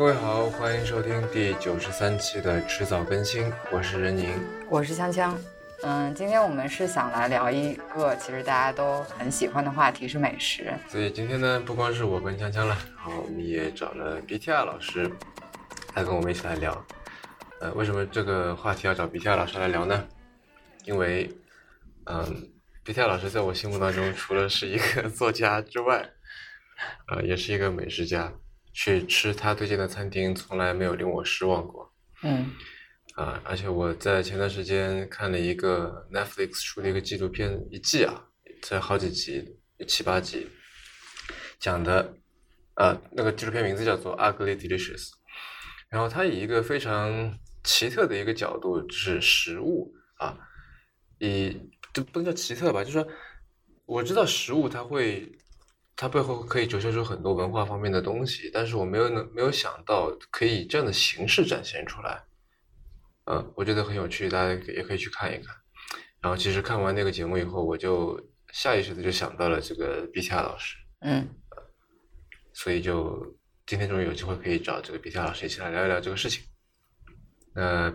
各位好，欢迎收听第九十三期的迟早更新，我是任宁，我是锵锵。嗯，今天我们是想来聊一个其实大家都很喜欢的话题，是美食。所以今天呢，不光是我跟锵锵了，然后我们也找了 BTR 老师来跟我们一起来聊。呃，为什么这个话题要找 BTR 老师来聊呢？因为，嗯，BTR 老师在我心目当中，除了是一个作家之外，呃，也是一个美食家。去吃他推荐的餐厅，从来没有令我失望过。嗯，啊，而且我在前段时间看了一个 Netflix 出的一个纪录片，一季啊，才好几集，七八集，讲的，呃，那个纪录片名字叫做《Ugly Delicious》，然后他以一个非常奇特的一个角度，就是食物啊，以就不能叫奇特吧，就是说，我知道食物它会。它背后可以折射出很多文化方面的东西，但是我没有能没有想到可以以这样的形式展现出来，嗯，我觉得很有趣，大家也可以去看一看。然后其实看完那个节目以后，我就下意识的就想到了这个 BTR 老师，嗯，所以就今天终于有机会可以找这个 BTR 老师一起来聊一聊这个事情。那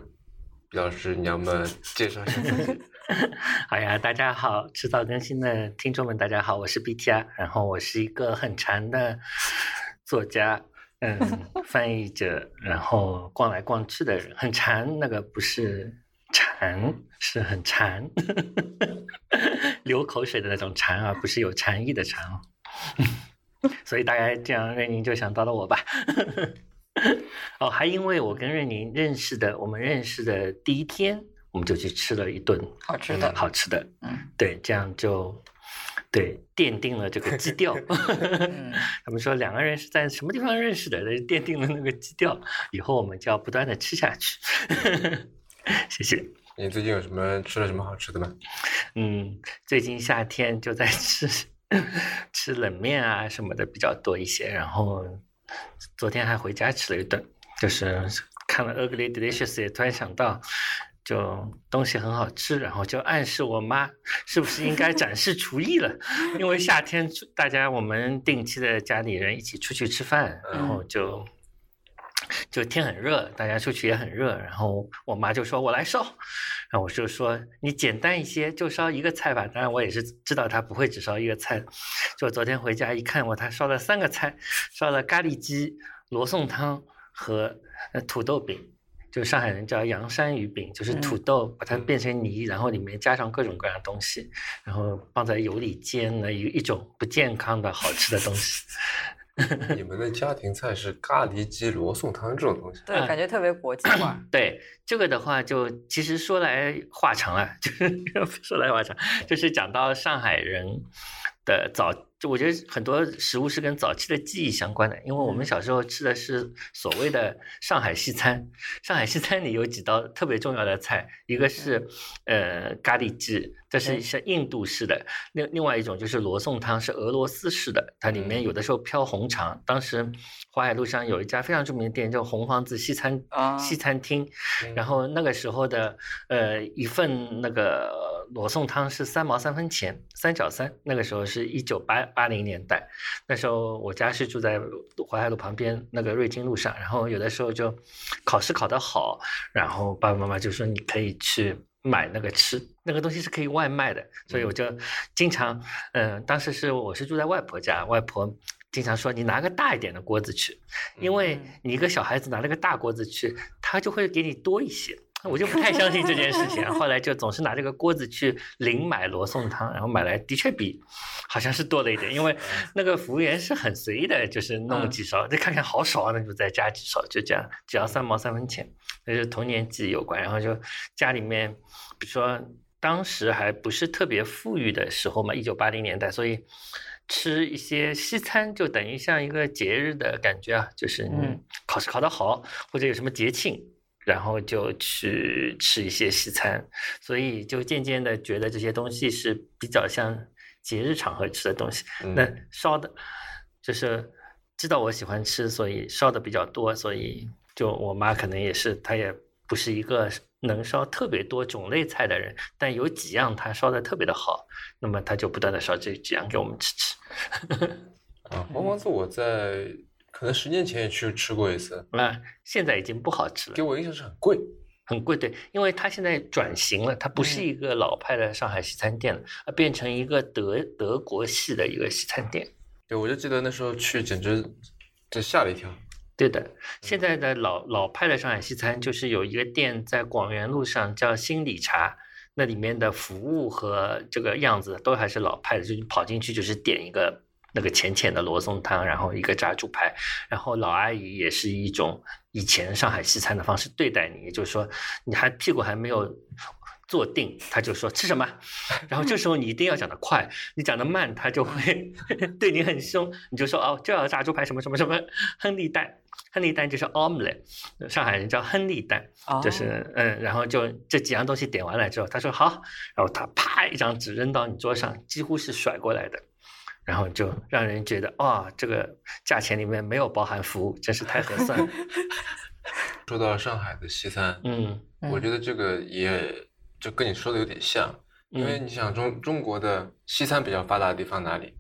毕老师，你要么介绍一下自己？好呀，大家好，迟早更新的听众们，大家好，我是 BTR，然后我是一个很馋的作家，嗯，翻译者，然后逛来逛去的人，很馋，那个不是馋，是很馋，流口水的那种馋啊，不是有禅意的禅哦，所以大概这样，任宁就想到了我吧。哦，还因为我跟任宁认识的，我们认识的第一天。我们就去吃了一顿好吃的，好吃的，嗯，对，这样就对奠定了这个基调。他们说两个人是在什么地方认识的，奠定了那个基调，以后我们就要不断的吃下去。谢谢。你最近有什么吃了什么好吃的吗？嗯，最近夏天就在吃吃冷面啊什么的比较多一些，然后昨天还回家吃了一顿，就是看了《Ugly Delicious》，也突然想到。就东西很好吃，然后就暗示我妈 是不是应该展示厨艺了？因为夏天大家我们定期的家里人一起出去吃饭，然后就就天很热，大家出去也很热，然后我妈就说：“我来烧。”然后我就说：“你简单一些，就烧一个菜吧。”当然我也是知道她不会只烧一个菜。就昨天回家一看，我她烧了三个菜，烧了咖喱鸡、罗宋汤和土豆饼。就上海人叫洋山鱼饼，就是土豆把它变成泥，然后里面加上各种各样的东西，然后放在油里煎的一一种不健康的好吃的东西。你们的家庭菜是咖喱鸡、罗宋汤这种东西？对，感觉特别国际化。对，这个的话就其实说来话长了，就是说来话长，就是讲到上海人的早。就我觉得很多食物是跟早期的记忆相关的，因为我们小时候吃的是所谓的上海西餐。上海西餐里有几道特别重要的菜，一个是呃咖喱鸡，这是像印度式的；另另外一种就是罗宋汤，是俄罗斯式的，它里面有的时候飘红肠。当时淮海路上有一家非常著名的店叫红房子西餐西餐厅，然后那个时候的呃一份那个罗宋汤是三毛三分钱，三角三。那个时候是一九八。八零年代，那时候我家是住在淮海路旁边那个瑞金路上，然后有的时候就考试考得好，然后爸爸妈妈就说你可以去买那个吃，那个东西是可以外卖的，所以我就经常，嗯，当时是我是住在外婆家，外婆经常说你拿个大一点的锅子去，因为你一个小孩子拿了个大锅子去，他就会给你多一些。我就不太相信这件事情，后来就总是拿这个锅子去零买罗宋汤，然后买来的确比好像是多了一点，因为那个服务员是很随意的，就是弄几勺，这看起来好少啊，那就再加几勺，就这样，只要三毛三分钱，那是童年记忆有关。然后就家里面，比如说当时还不是特别富裕的时候嘛，一九八零年代，所以吃一些西餐就等于像一个节日的感觉啊，就是嗯，考试考得好或者有什么节庆。然后就去吃一些西餐，所以就渐渐的觉得这些东西是比较像节日场合吃的东西。那烧的，就是知道我喜欢吃，所以烧的比较多。所以就我妈可能也是，她也不是一个能烧特别多种类菜的人，但有几样她烧的特别的好，那么她就不断的烧这几样给我们吃吃。啊，黄黄子我在。可能十年前也去吃过一次，啊，现在已经不好吃了给。我印象是很贵。很贵，对，因为它现在转型了，它不是一个老派的上海西餐店了，而变成一个德德国系的一个西餐店。对，我就记得那时候去，简直就吓了一跳。对的，现在的老老派的上海西餐就是有一个店在广元路上叫新理茶，那里面的服务和这个样子都还是老派的，就是跑进去就是点一个那个浅浅的罗宋汤，然后一个炸猪排，然后老阿姨也是一种以前上海西餐的方式对待你，也就是说你还屁股还没有。坐定，他就说吃什么，然后这时候你一定要讲得快，你讲得慢，他就会 对你很凶。你就说哦，这要炸猪排什么什么什么，亨利蛋，亨利蛋就是 omelette，上海人叫亨利蛋，哦就是嗯，然后就这几样东西点完了之后，他说好，然后他啪一张纸扔到你桌上，几乎是甩过来的，然后就让人觉得哇、这个价钱里面没有包含服务，真是太合算了。说到上海的西餐，嗯我觉得这个也就跟你说的有点像，因为嗯你想中中国的西餐比较发达的地方哪里？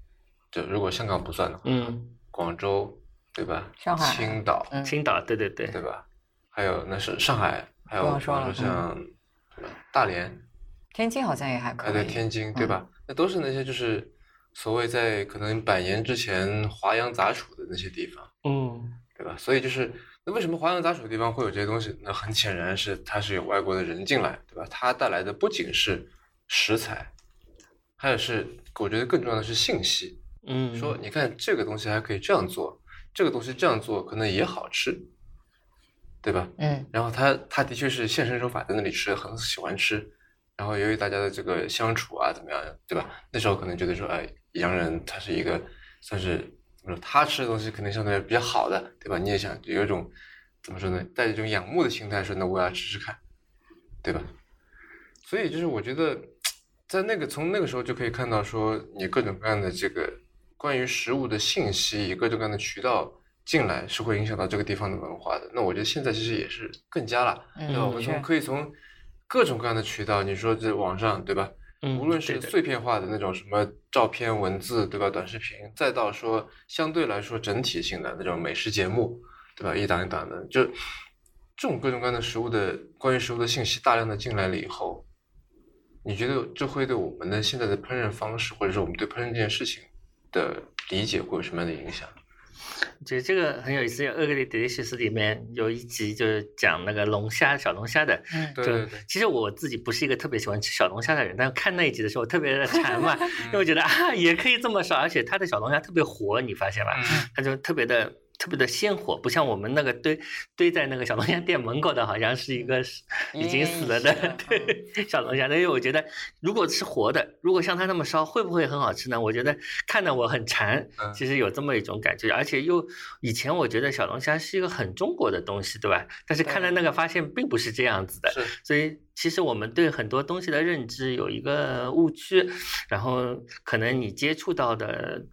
就如果香港不算的话，嗯，广州对吧？上海青岛嗯青岛，对对对，对吧？还有那是上海，还有比如说像大连，天津好像也还可哎以。对天津对吧？那都是那些就是所谓在可能百年之前华阳杂处的那些地方。嗯对吧？所以就是，那为什么华阳杂处的地方会有这些东西？那很显然是它是有外国的人进来，对吧？它带来的不仅是食材，还有是我觉得更重要的是信息。嗯，说你看这个东西还可以这样做，这个东西这样做可能也好吃，对吧？嗯然后他他的确是现身说法在那里吃，很喜欢吃。然后由于大家的这个相处啊，怎么样，对吧？那时候可能觉得说，哎，洋人他是一个算是怎么说，他吃的东西肯定相对来比较好的，对吧？你也想有一种怎么说呢，带着一种仰慕的心态说，那我要吃吃看，对吧？所以就是我觉得，在那个从那个时候就可以看到说，你各种各样的这个关于食物的信息，以各种各样的渠道进来，是会影响到这个地方的文化的。那我觉得现在其实也是更加了，嗯对吧？我们从可以从各种各样的渠道，你说这网上对吧？嗯，无论是碎片化的那种什么照片、文字，对吧？短视频，再到说相对来说整体性的那种美食节目，对吧？一档一档的，就这种各种各样的食物的关于食物的信息大量的进来了以后，你觉得这会对我们的现在的烹饪方式，或者说我们对烹饪这件事情的理解会有什么样的影响？我觉得这个很有意思，《恶格里 delicious》里面有一集就是讲那个龙虾、小龙虾的。嗯对就对对，其实我自己不是一个特别喜欢吃小龙虾的人，但是看那一集的时候特别的馋嘛，因为我觉得啊也可以这么烧，而且它的小龙虾特别活，你发现吧？嗯，它就特别的特别的鲜活，不像我们那个堆堆在那个小龙虾店门口的，好像是一个已经死了的 小龙虾。所以我觉得，如果是活的，如果像它那么烧，会不会很好吃呢？我觉得看得我很馋嗯，其实有这么一种感觉，而且又以前我觉得小龙虾是一个很中国的东西，对吧？但是看了那个发现并不是这样子的，所以其实我们对很多东西的认知有一个误区，然后可能你接触到的。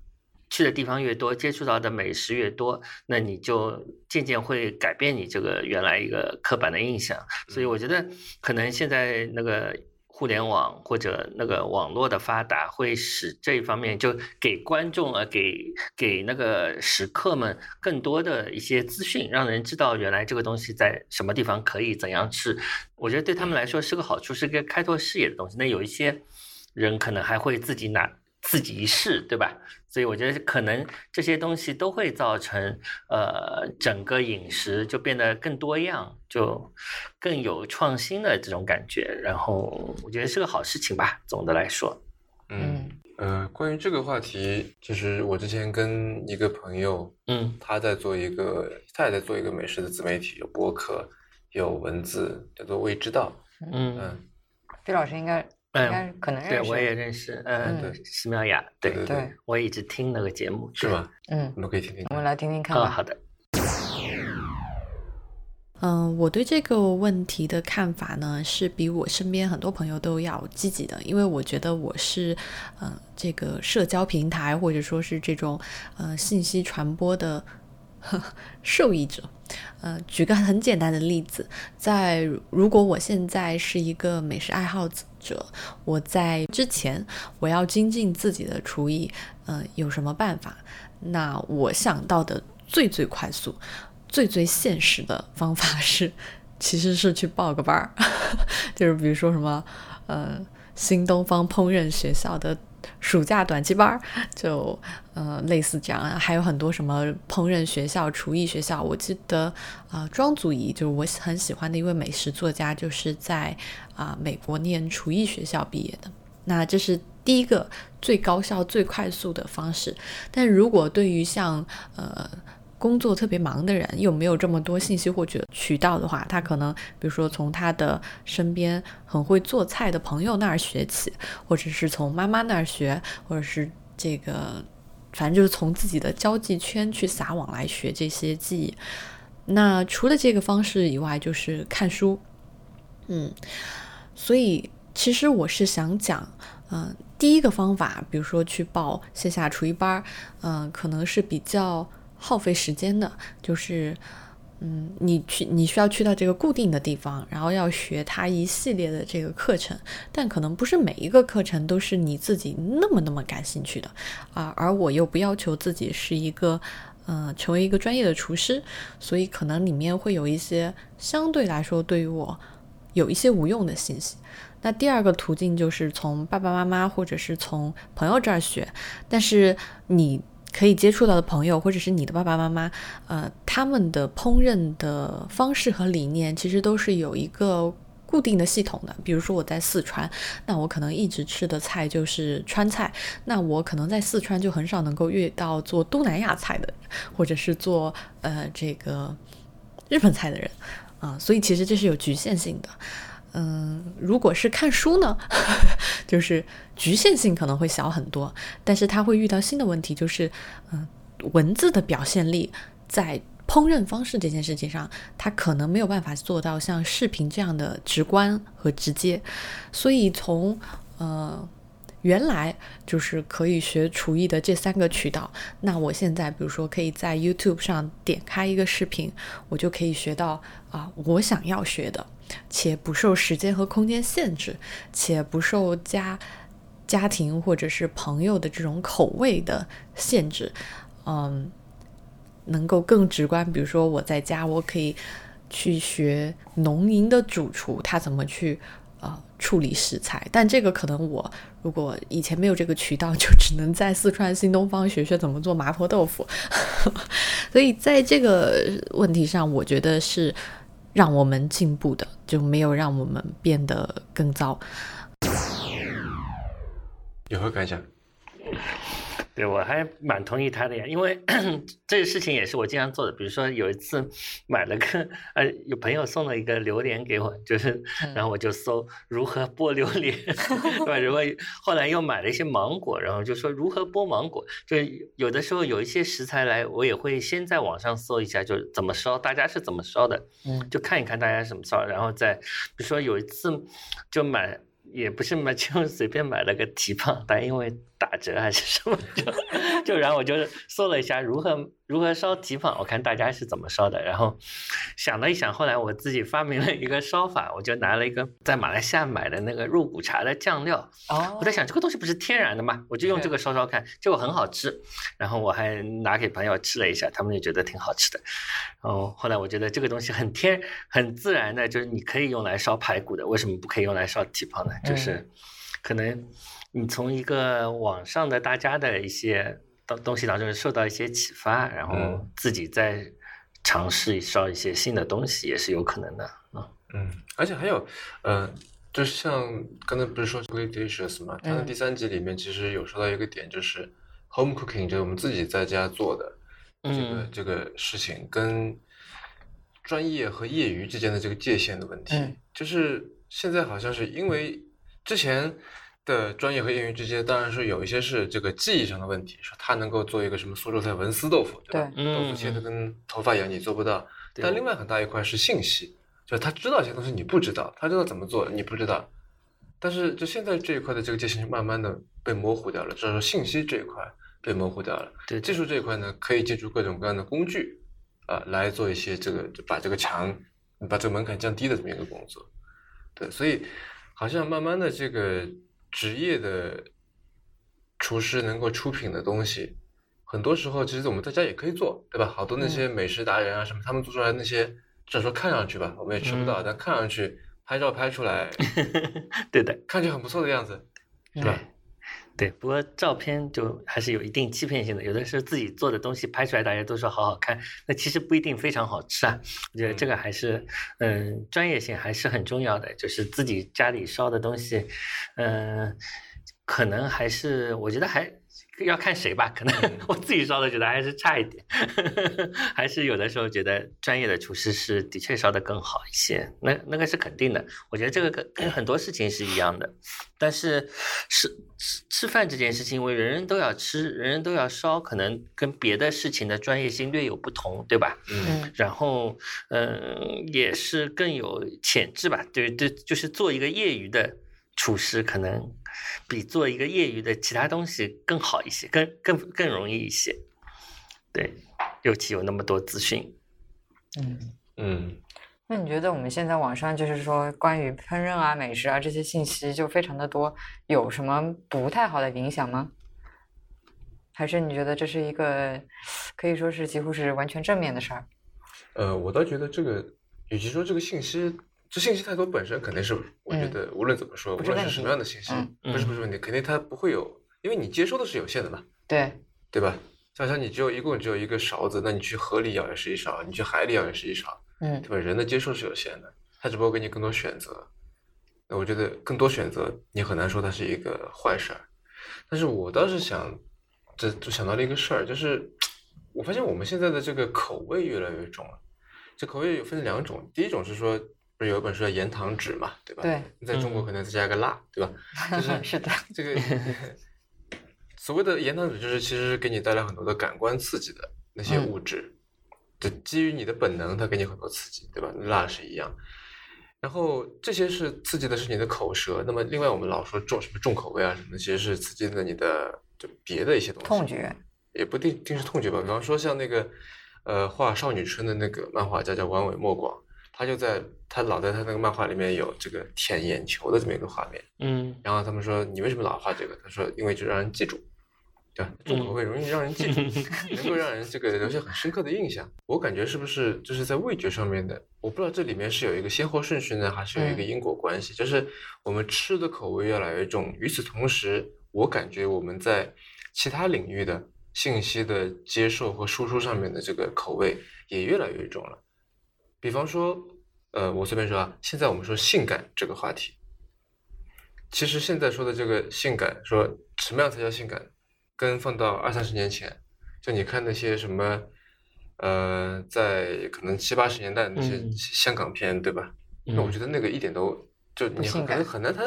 去的地方越多，接触到的美食越多，那你就渐渐会改变你这个原来一个刻板的印象。所以我觉得，可能现在那个互联网或者那个网络的发达，会使这一方面就给观众啊，给给那个食客们更多的一些资讯，让人知道原来这个东西在什么地方可以怎样吃。我觉得对他们来说是个好处，是个开拓视野的东西。那有一些人可能还会自己拿自己一试，对吧？所以我觉得可能这些东西都会造成呃整个饮食就变得更多样，就更有创新的这种感觉。然后我觉得是个好事情吧，总的来说。嗯呃，关于这个话题，就是我之前跟一个朋友，嗯他在做一个，他也在做一个美食的自媒体，有播客，有文字，叫做未知道。嗯嗯，毕老师应该应该嗯，可能认识，对我也认识，嗯，对石妙雅，对对对，我一直听那个节目，是吧？嗯我，们可以听听我。们来听听看哦，吧。好的，嗯，我对这个问题的看法呢，是比我身边很多朋友都要积极的，因为我觉得我是，呃，这个社交平台或者说是这种呃信息传播的呵 呵受益者。呃，举个很简单的例子，在如果我现在是一个美食爱好者，我在之前我要精进自己的厨艺，呃，有什么办法？那我想到的最最快速、最最现实的方法是，其实是去报个班儿，就是比如说什么，呃，新东方烹饪学校的暑假短期班儿，就呃类似这样，还有很多什么烹饪学校、厨艺学校。我记得啊，庄祖仪就是我很喜欢的一位美食作家，就是在啊美国念厨艺学校毕业的。那这是第一个最高效、最快速的方式。但如果对于像呃工作特别忙的人，又没有这么多信息获取渠道的话，他可能比如说从他的身边很会做菜的朋友那儿学起，或者是从妈妈那儿学，或者是这个反正就是从自己的交际圈去撒网来学这些技艺。那除了这个方式以外，就是看书。嗯，所以其实我是想讲，嗯、第一个方法，比如说去报线下厨艺班儿，嗯、可能是比较耗费时间的，就是，嗯，你去你需要去到这个固定的地方，然后要学它一系列的这个课程，但可能不是每一个课程都是你自己那么那么感兴趣的啊，而我又不要求自己是一个。嗯，成为一个专业的厨师，所以可能里面会有一些相对来说对于我有一些无用的信息。那第二个途径就是从爸爸妈妈或者是从朋友这儿学，但是你可以接触到的朋友或者是你的爸爸妈妈，呃，他们的烹饪的方式和理念其实都是有一个固定的系统的。比如说我在四川，那我可能一直吃的菜就是川菜，那我可能在四川就很少能够遇到做东南亚菜的，或者是做呃这个日本菜的人啊、所以其实这是有局限性的。嗯，如果是看书呢，就是局限性可能会小很多，但是它会遇到新的问题，就是嗯，文字的表现力在烹饪方式这件事情上，它可能没有办法做到像视频这样的直观和直接，所以从呃。原来就是可以学厨艺的这三个渠道，那我现在比如说可以在 YouTube 上点开一个视频，我就可以学到啊我想要学的，且不受时间和空间限制，且不受家家庭或者是朋友的这种口味的限制，嗯，能够更直观。比如说我在家，我可以去学农营的主厨他怎么去呃处理食材，但这个可能我如果以前没有这个渠道，就只能在四川新东方学学怎么做麻婆豆腐。所以在这个问题上，我觉得是让我们进步的，就没有让我们变得更糟。有何感想？对，我还蛮同意他的呀，因为 这个事情也是我经常做的。比如说有一次买了个呃，有朋友送了一个榴莲给我，就是然后我就搜如何剥榴莲，对吧？如果后来又买了一些芒果，然后就说如何剥芒果，就是有的时候有一些食材来，我也会先在网上搜一下，就是怎么烧，大家是怎么烧的，嗯就看一看大家怎么烧，然后再比如说有一次就买。也不是买，就随便买了个蹄膀，但因为打折还是什么，就就然后我就搜了一下如何如何烧蹄膀，我看大家是怎么烧的，然后想了一想，后来我自己发明了一个烧法，我就拿了一个在马来西亚买的那个肉骨茶的酱料，哦我在想这个东西不是天然的嘛，我就用这个烧烧看，结果很好吃，然后我还拿给朋友吃了一下，他们也觉得挺好吃的。然后后来我觉得这个东西很天很自然的，就是你可以用来烧排骨的，为什么不可以用来烧蹄膀呢？就是可能你从一个网上的大家的一些东东西当中受到一些启发，然后嗯自己再尝试烧一些新的东西也是有可能的啊。嗯，而且还有，呃，就是像刚才不是说 Great Dishes 嘛，它的嗯第三集里面其实有说到一个点，就是 home cooking，就是我们自己在家做的这个、嗯这个事情跟专业和业余之间的这个界限的问题。嗯就是现在好像是因为之前的专业和业余之间，当然是有一些是这个技艺上的问题，说他能够做一个什么苏州菜文思豆腐，对吧？对豆腐切的嗯跟头发一样，你做不到。对但另外很大一块是信息，就是他知道一些东西你不知道，他知道怎么做你不知道。但是就现在这一块的这个界限慢慢的被模糊掉了，至少说信息这一块被模糊掉了。对技术这一块呢，可以借助各种各样的工具啊、来做一些这个就把这个墙把这个门槛降低的这么一个工作。对，所以好像慢慢的这个职业的厨师能够出品的东西，很多时候其实我们在家也可以做，对吧？好多那些美食达人啊什么，他们做出来那些，至少说看上去吧，我们也吃不到，但看上去拍照拍出来，对的，看起来很不错的样子，是吧？对，不过照片就还是有一定欺骗性的，有的时候自己做的东西拍出来，大家都说好好看，那其实不一定非常好吃啊。我觉得这个还是，嗯，专业性还是很重要的，就是自己家里烧的东西，嗯，可能还是我觉得还。要看谁吧，可能 我自己烧的觉得还是差一点，还是有的时候觉得专业的厨师是的确烧的更好一些，那那个是肯定的。我觉得这个跟跟很多事情是一样的，但是吃吃吃饭这件事情，因为人人都要吃，人人都要烧，可能跟别的事情的专业性略有不同，对吧？嗯。然后嗯，也是更有潜质吧，对对，就是做一个业余的。厨师可能比做一个业余的其他东西更好一些，更更更容易一些。对，尤其有那么多资讯。嗯嗯。那你觉得我们现在网上就是说关于烹饪啊、美食啊这些信息就非常的多，有什么不太好的影响吗？还是你觉得这是一个可以说是几乎是完全正面的事儿？呃，我倒觉得这个，与其说这个信息。这信息太多本身肯定是，我觉得无论怎么说，无论是什么样的信息，不是不是问题，肯定它不会有，因为你接收的是有限的嘛，对。对吧？想想你只有一共只有一个勺子，那你去河里舀也是一勺，你去海里舀也是一勺，嗯，对吧？人的接受是有限的，他只不过给你更多选择，那我觉得更多选择你很难说它是一个坏事儿，但是我倒是想，这就想到了一个事儿，就是我发现我们现在的这个口味越来越重了，这口味有分两种，第一种是说。不是有一本书叫《盐糖纸》嘛，对吧？对，在中国可能再加个辣，对吧？就是 是的，这个 所谓的盐糖纸，就是其实给你带来很多的感官刺激的那些物质，就基于你的本能，它给你很多刺激，对吧？辣是一样，然后这些是刺激的是你的口舌。那么另外我们老说重什么重口味啊什么的，其实是刺激的你的就别的一些东西。痛觉也不定定是痛觉吧。比方说像那个呃画少女春的那个漫画家叫丸尾莫广。他就在他老在他那个漫画里面有这个舔眼球的这么一个画面，嗯，然后他们说你为什么老画这个？他说因为就让人记住，对吧？重口味容易让人记住，能够让人这个留下很深刻的印象。我感觉是不是就是在味觉上面的？我不知道这里面是有一个先后顺序呢，还是有一个因果关系？就是我们吃的口味越来越重，与此同时，我感觉我们在其他领域的信息的接受和输出上面的这个口味也越来越重了。比方说，呃，我随便说啊，现在我们说性感这个话题，其实现在说的这个性感，说什么样才叫性感，跟放到二三十年前，就你看那些什么，呃，在可能七八十年代那些香港片，对吧？那我觉得那个一点都就你可能很难，它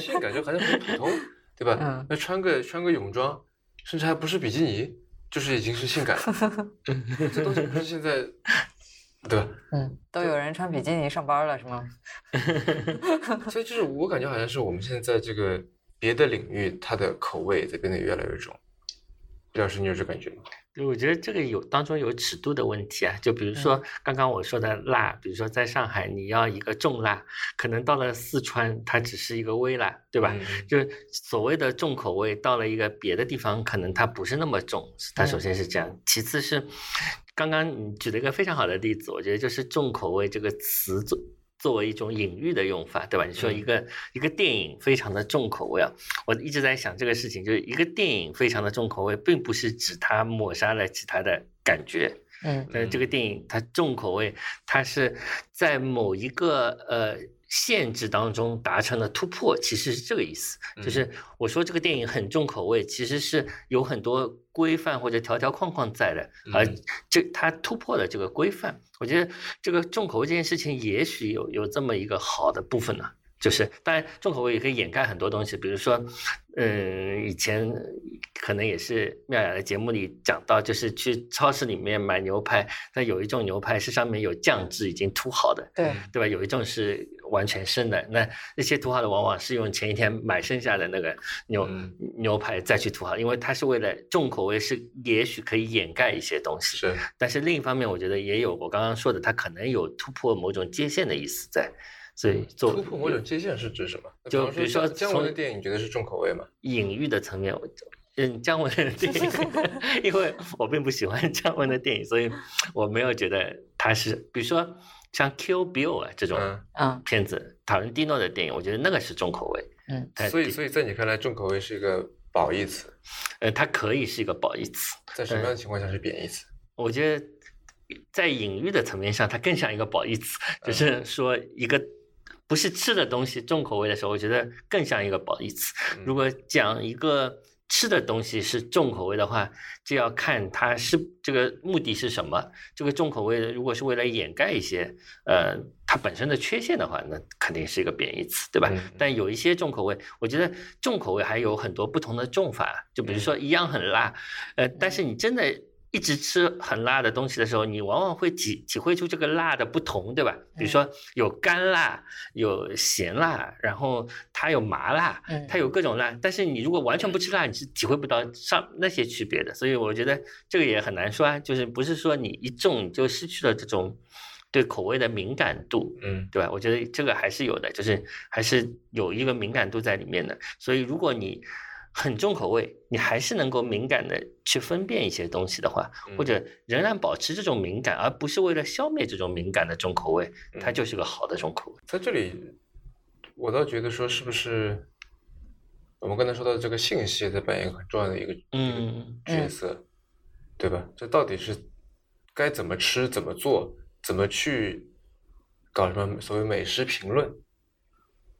性感就好像很普通，对吧？那穿个穿个泳装，甚至还不是比基尼，就是已经是性感了，这东西不是现在。对吧？嗯，都有人穿比基尼上班了，是吗？所以就是我感觉好像是我们现在在这个别的领域，它的口味在变得越来越重。李老师，你有这感觉吗？我觉得这个有当中有尺度的问题啊，就比如说刚刚我说的辣，比如说在上海你要一个重辣，可能到了四川它只是一个微辣，对吧？就是所谓的重口味，到了一个别的地方，可能它不是那么重。它首先是这样，其次是。刚刚你举了一个非常好的例子，我觉得就是“重口味”这个词作作为一种隐喻的用法，对吧？你说一个一个电影非常的重口味啊，我一直在想这个事情，就是一个电影非常的重口味，并不是指它抹杀了其他的感觉，嗯，呃，这个电影它重口味，它是在某一个呃。限制当中达成了突破，其实是这个意思。就是我说这个电影很重口味，其实是有很多规范或者条条框框在的，而这它突破了这个规范。我觉得这个重口味这件事情，也许有有这么一个好的部分呢。就是，当然重口味也可以掩盖很多东西，比如说，嗯，以前可能也是妙雅的节目里讲到，就是去超市里面买牛排，那有一种牛排是上面有酱汁已经涂好的，对对吧？有一种是完全生的，那那些涂好的往往是用前一天买剩下的那个牛牛排再去涂好，因为它是为了重口味，是也许可以掩盖一些东西，是。但是另一方面，我觉得也有我刚刚说的，它可能有突破某种界限的意思在。所以做，突破某种界限是指什么？就比如说，姜文的电影，你觉得是重口味吗？隐喻的层面，嗯姜文的电影，因为我并不喜欢姜文的电影，所以我没有觉得他是，比如说像《Kill Bill》啊这种嗯，嗯片子，塔伦蒂诺的电影，我觉得那个是重口味。嗯它所以所以在你看来，重口味是一个褒义词，呃，它可以是一个褒义词，在什么样的情况下是贬义词？我觉得在隐喻的层面上，它更像一个褒义词，就是说一个不是吃的东西重口味的时候，我觉得更像一个褒义词。嗯如果讲一个吃的东西是重口味的话，就要看它是这个目的是什么。这个重口味的如果是为了掩盖一些呃它本身的缺陷的话，那肯定是一个贬义词，对吧？嗯但有一些重口味，我觉得重口味还有很多不同的重法，就比如说一样很辣，呃，但是你真的。一直吃很辣的东西的时候，你往往会体体会出这个辣的不同，对吧？比如说有干辣，有咸辣，然后它有麻辣，嗯它有各种辣。但是你如果完全不吃辣，你是体会不到上那些区别的。所以我觉得这个也很难说啊，就是不是说你一重你就失去了这种对口味的敏感度，嗯对吧？我觉得这个还是有的，就是还是有一个敏感度在里面的。所以如果你很重口味，你还是能够敏感的去分辨一些东西的话，嗯或者仍然保持这种敏感，而不是为了消灭这种敏感的重口味，它嗯就是个好的重口味。在这里，我倒觉得说，是不是我们刚才说到的这个信息在扮演很重要的一个一嗯个角色，对吧？这到底是该怎么吃、怎么做、怎么去搞什么所谓美食评论，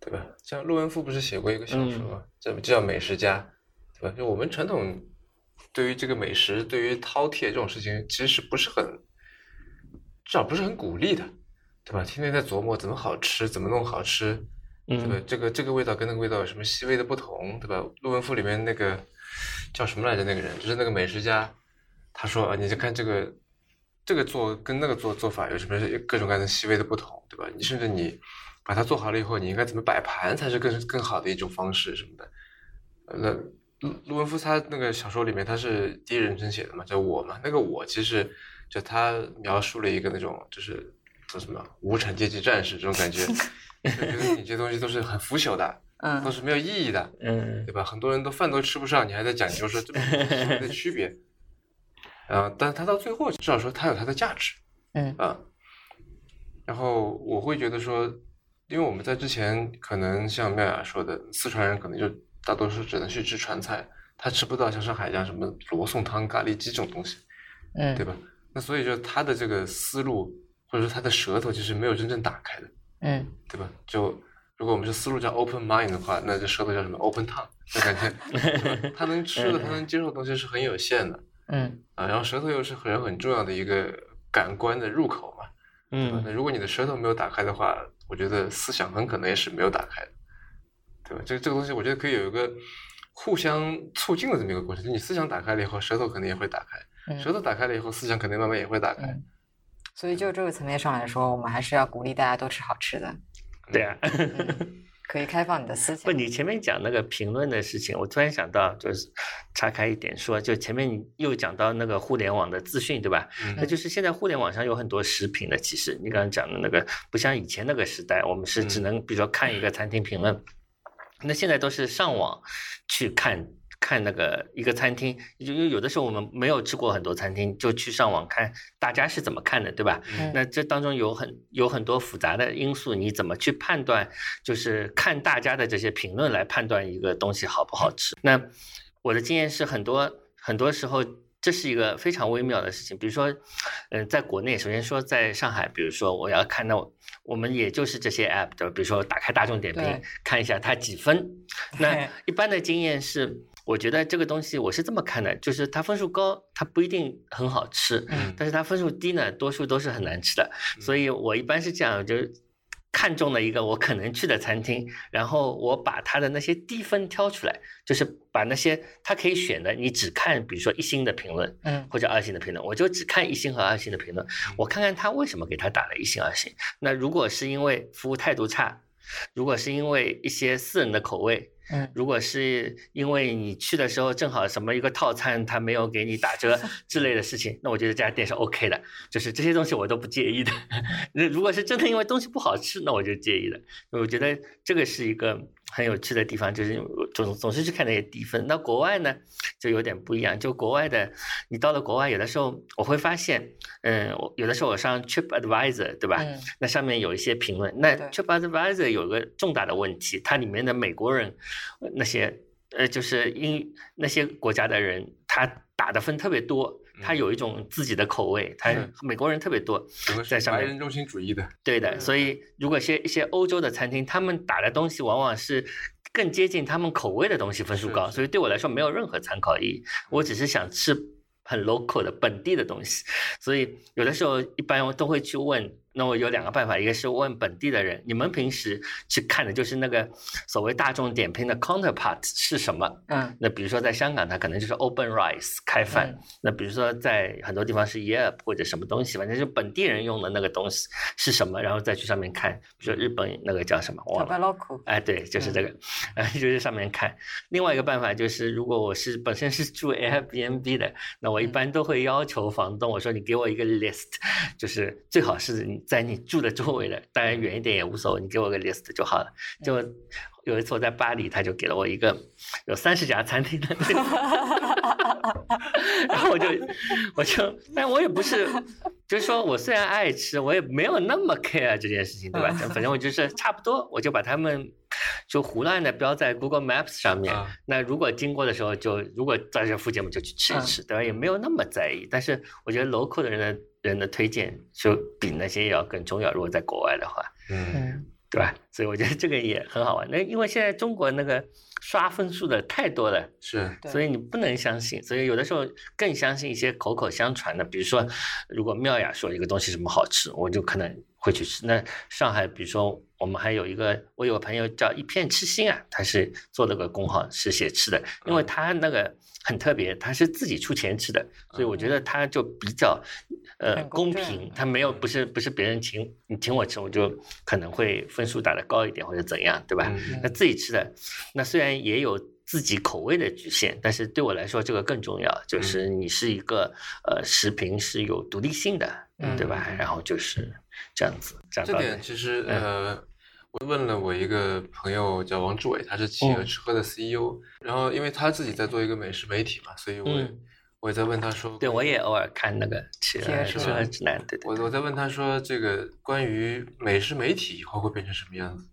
对吧？像陆文夫不是写过一个小说吗？这就叫《美食家》，对吧？就我们传统对于这个美食、对于饕餮这种事情，其实是不是很，至少不是很鼓励的，对吧？天天在琢磨怎么好吃，怎么弄好吃，对吧？嗯这个这个味道跟那个味道有什么细微的不同，对吧？陆文夫里面那个叫什么来着？那个人就是那个美食家，他说啊，你就看这个这个做跟那个做做法有什么各种各样的细微的不同，对吧？你甚至你把它做好了以后，你应该怎么摆盘才是更更好的一种方式什么的。呃那陆陆文夫他那个小说里面他是第一人称写的嘛，叫我嘛，那个我其实就他描述了一个那种就是叫什么无产阶级战士这种感觉，就觉得你这东西都是很腐朽的，都嗯是没有意义的，嗯对吧？很多人都饭都吃不上，你还在讲究说这 么的区别，啊、但是他到最后至少说他有他的价值，嗯啊，然后我会觉得说，因为我们在之前可能像妙雅说的，四川人可能就大多数只能去吃川菜，他吃不到像上海这样什么罗宋汤、咖喱鸡这种东西，嗯对吧？那所以就他的这个思路或者说他的舌头其实没有真正打开的，嗯对吧？就如果我们是思路叫 open mind 的话，那这舌头叫什么 open tongue？就感觉 对吧他能吃的、他能接受的东西是很有限的嗯啊。然后舌头又是很很重要的一个感官的入口嘛，嗯那如果你的舌头没有打开的话，我觉得思想很可能也是没有打开的，对吧？这这个东西我觉得可以有一个互相促进的这么一个过程，就你思想打开了以后，舌头肯定也会打开，嗯舌头打开了以后，思想肯定慢慢也会打开。嗯，所以就这个层面上来说，我们还是要鼓励大家多吃好吃的，对啊。嗯可以开放你的思想不，你前面讲那个评论的事情，我突然想到，就是岔开一点说，就前面你又讲到那个互联网的资讯，对吧？嗯那就是现在互联网上有很多食品的，其实你刚刚讲的那个，不像以前那个时代，我们是只嗯能比如说看一个餐厅评论，那现在都是上网去看。看那个一个餐厅，因为有的时候我们没有吃过很多餐厅，就去上网看大家是怎么看的，对吧？嗯那这当中有很有很多复杂的因素，你怎么去判断？就是看大家的这些评论来判断一个东西好不好吃。那我的经验是，很多很多时候这是一个非常微妙的事情。比如说，嗯、在国内，首先说在上海，比如说我要看到我们也就是这些 app 的，比如说打开大众点评看一下它几分。那一般的经验是，我觉得这个东西我是这么看的，就是它分数高，它不一定很好吃，嗯但是它分数低呢，多数都是很难吃的。所以我一般是这样，就是看中了一个我可能去的餐厅，然后我把它的那些低分挑出来，就是把那些它可以选的，你只看比如说一星的评论嗯或者二星的评论，我就只看一星和二星的评论，我看看他为什么给他打了一星二星。那如果是因为服务态度差，如果是因为一些私人的口味，嗯如果是因为你去的时候正好什么一个套餐他没有给你打折 之类的事情，那我觉得这家店是 OK 的，就是这些东西我都不介意的。那如果是真的因为东西不好吃，那我就介意了。我觉得这个是一个很有趣的地方，就是总总是去看那些低分。那国外呢就有点不一样，就国外的，你到了国外，有的时候我会发现，嗯，我有的时候我上 Trip Advisor 对吧？嗯那上面有一些评论，那 TripAdvisor 有个重大的问题，它里面的美国人呃那些呃，就是英那些国家的人，他打的分特别多，他嗯有一种自己的口味，他美国人特别多，在上面白人中心主义的，对的，所以如果些一些欧洲的餐厅，他们打的东西往往是更接近他们口味的东西，分数高，是是所以对我来说没有任何参考意义。我只是想吃很 local 的本地的东西，所以有的时候一般我都会去问。那我有两个办法，一个是问本地的人，你们平时去看的就是那个所谓大众点评的 counterpart 是什么？嗯那比如说在香港，它可能就是 Open Rice 开饭。嗯那比如说在很多地方是 Yelp 或者什么东西，反正就本地人用的那个东西是什么，然后再去上面看。比如说日本那个叫什么忘了。，Tabaloco，哎，对，就是这个，哎，就是上面看。另外一个办法就是，如果我是本身是住 Airbnb 的，那我一嗯般都会要求房东，我说你给我一个 list，就是最好是你在你住的周围的，当然远一点也无所谓，你给我个 list 就好了。就有一次我在巴黎，他就给了我一个有三十家餐厅的那个。然后我就，我就，但我也不是，就是说我虽然爱吃，我也没有那么 care 这件事情，对吧？反正我就是差不多，我就把他们就胡乱的标在 Google Maps 上面。啊那如果经过的时候就，如果在这附近，我们就去吃一吃，对吧？也没有那么在意。但是我觉得 local 的人的人的推荐就比那些要更重要。如果在国外的话，嗯，嗯对吧？所以我觉得这个也很好玩。那因为现在中国那个刷分数的太多了。是所以你不能相信，所以有的时候更相信一些口口相传的，比如说，如果妙雅说一个东西什么好吃，我就可能会去吃。那上海，比如说我们还有一个，我有个朋友叫一片痴心啊，他是做了个工号是写吃的，因为他那个很特别，他是自己出钱吃的，所以我觉得他就比较呃公平，他没有不是不是别人请你请我吃，我就可能会分数打得高一点或者怎样，对吧？嗯？那自己吃的，那虽然也有自己口味的局限，但是对我来说这个更重要，就是你是一个呃食品是有独立性的，嗯对吧？然后就是这样子，这样这点其实嗯。呃，我问了我一个朋友叫王志伟，他是企鹅嗯吃喝的 CEO，、然后因为他自己在做一个美食媒体嘛，所以我也、嗯我也在问他说，对我也偶尔看那个企企鹅指鹅企鹅南指南，对对。我我在问他说，这个关于美食媒体以后会变成什么样子？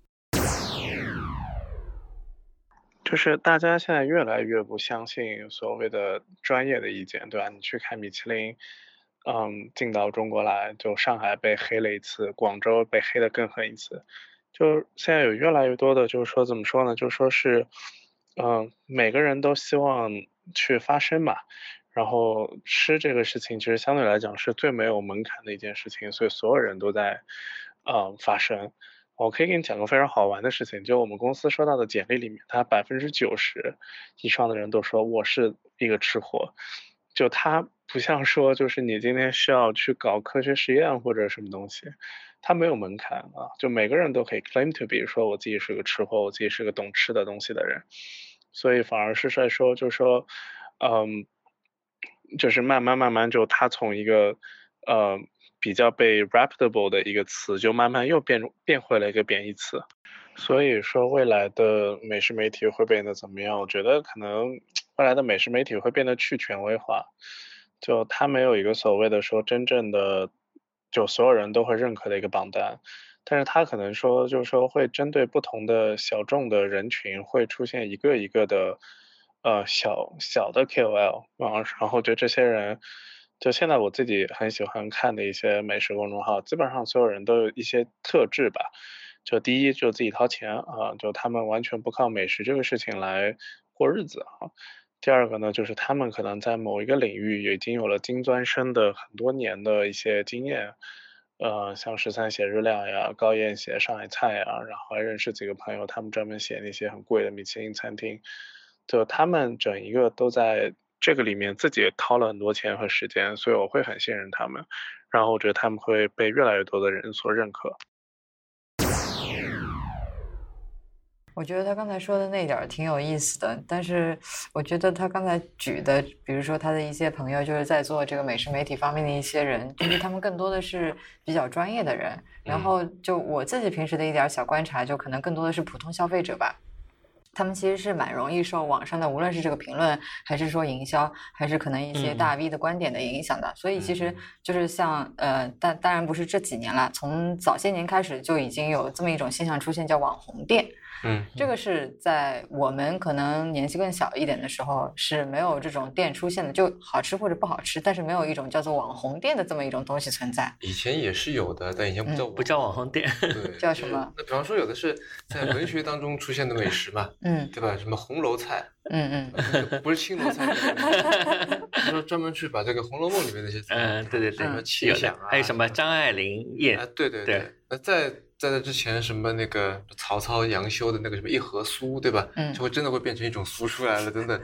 就是大家现在越来越不相信所谓的专业的意见，对吧？你去看米其林，嗯，进到中国来，就上海被黑了一次，广州被黑的更狠一次，就现在有越来越多的，就是说怎么说呢？就说是，嗯，每个人都希望去发声嘛。然后吃这个事情，其实相对来讲是最没有门槛的一件事情，所以所有人都在，嗯，发声。我可以给你讲个非常好玩的事情，就我们公司收到的简历里面，他百分之九十以上的人都说我是一个吃货，就他不像说就是你今天需要去搞科学实验或者什么东西，他没有门槛啊，就每个人都可以 claim to 比如说我自己是个吃货，我自己是个懂吃的东西的人，所以反而是在说，就是说，嗯，就是慢慢慢慢就他从一个呃比较被 reputable 的一个词，就慢慢又变变回了一个贬义词。所以说，未来的美食媒体会变得怎么样？我觉得可能未来的美食媒体会变得去权威化，就它没有一个所谓的说真正的就所有人都会认可的一个榜单，但是它可能说就是说会针对不同的小众的人群，会出现一个一个的呃小小的 KOL 啊，然后就这些人。就现在我自己很喜欢看的一些美食公众号，基本上所有人都有一些特质吧。就第一，就自己掏钱啊，就他们完全不靠美食这个事情来过日子啊。第二个呢，就是他们可能在某一个领域已经有了金砖生的很多年的一些经验，呃，像十三写日料呀，高燕写上海菜呀，然后还认识几个朋友，他们专门写那些很贵的米其林餐厅，就他们整一个都在。这个里面自己掏了很多钱和时间，所以我会很信任他们，然后我觉得他们会被越来越多的人所认可。我觉得他刚才说的那点儿挺有意思的，但是我觉得他刚才举的，比如说他的一些朋友，就是在做这个美食媒体方面的一些人，就是他们更多的是比较专业的人。然后就我自己平时的一点儿小观察，就可能更多的是普通消费者吧。他们其实是蛮容易受网上的，无论是这个评论，还是说营销，还是可能一些嗯大 V 的观点的影响的。所以其实嗯就是像呃，但当然不是这几年了，从早些年开始就已经有这么一种现象出现，叫网红店。嗯这个是在我们可能年纪更小一点的时候是没有这种店出现的，就好吃或者不好吃，但是没有一种叫做网红店的这么一种东西存在。以前也是有的，但以前不叫不叫网红店，对，叫什么？那比方说有的是在文学当中出现的美食嘛，嗯对吧？什么红楼菜，嗯嗯不是青楼菜，他 说专门去把这个《红楼梦》里面那些菜，嗯，对对对，什么有奇想啊，，还有什么张爱玲演啊，对对对。那在在那之前，什么那个曹操、杨修的那个什么一盒酥，对吧？嗯就会真的会变成一种酥出来了，等等。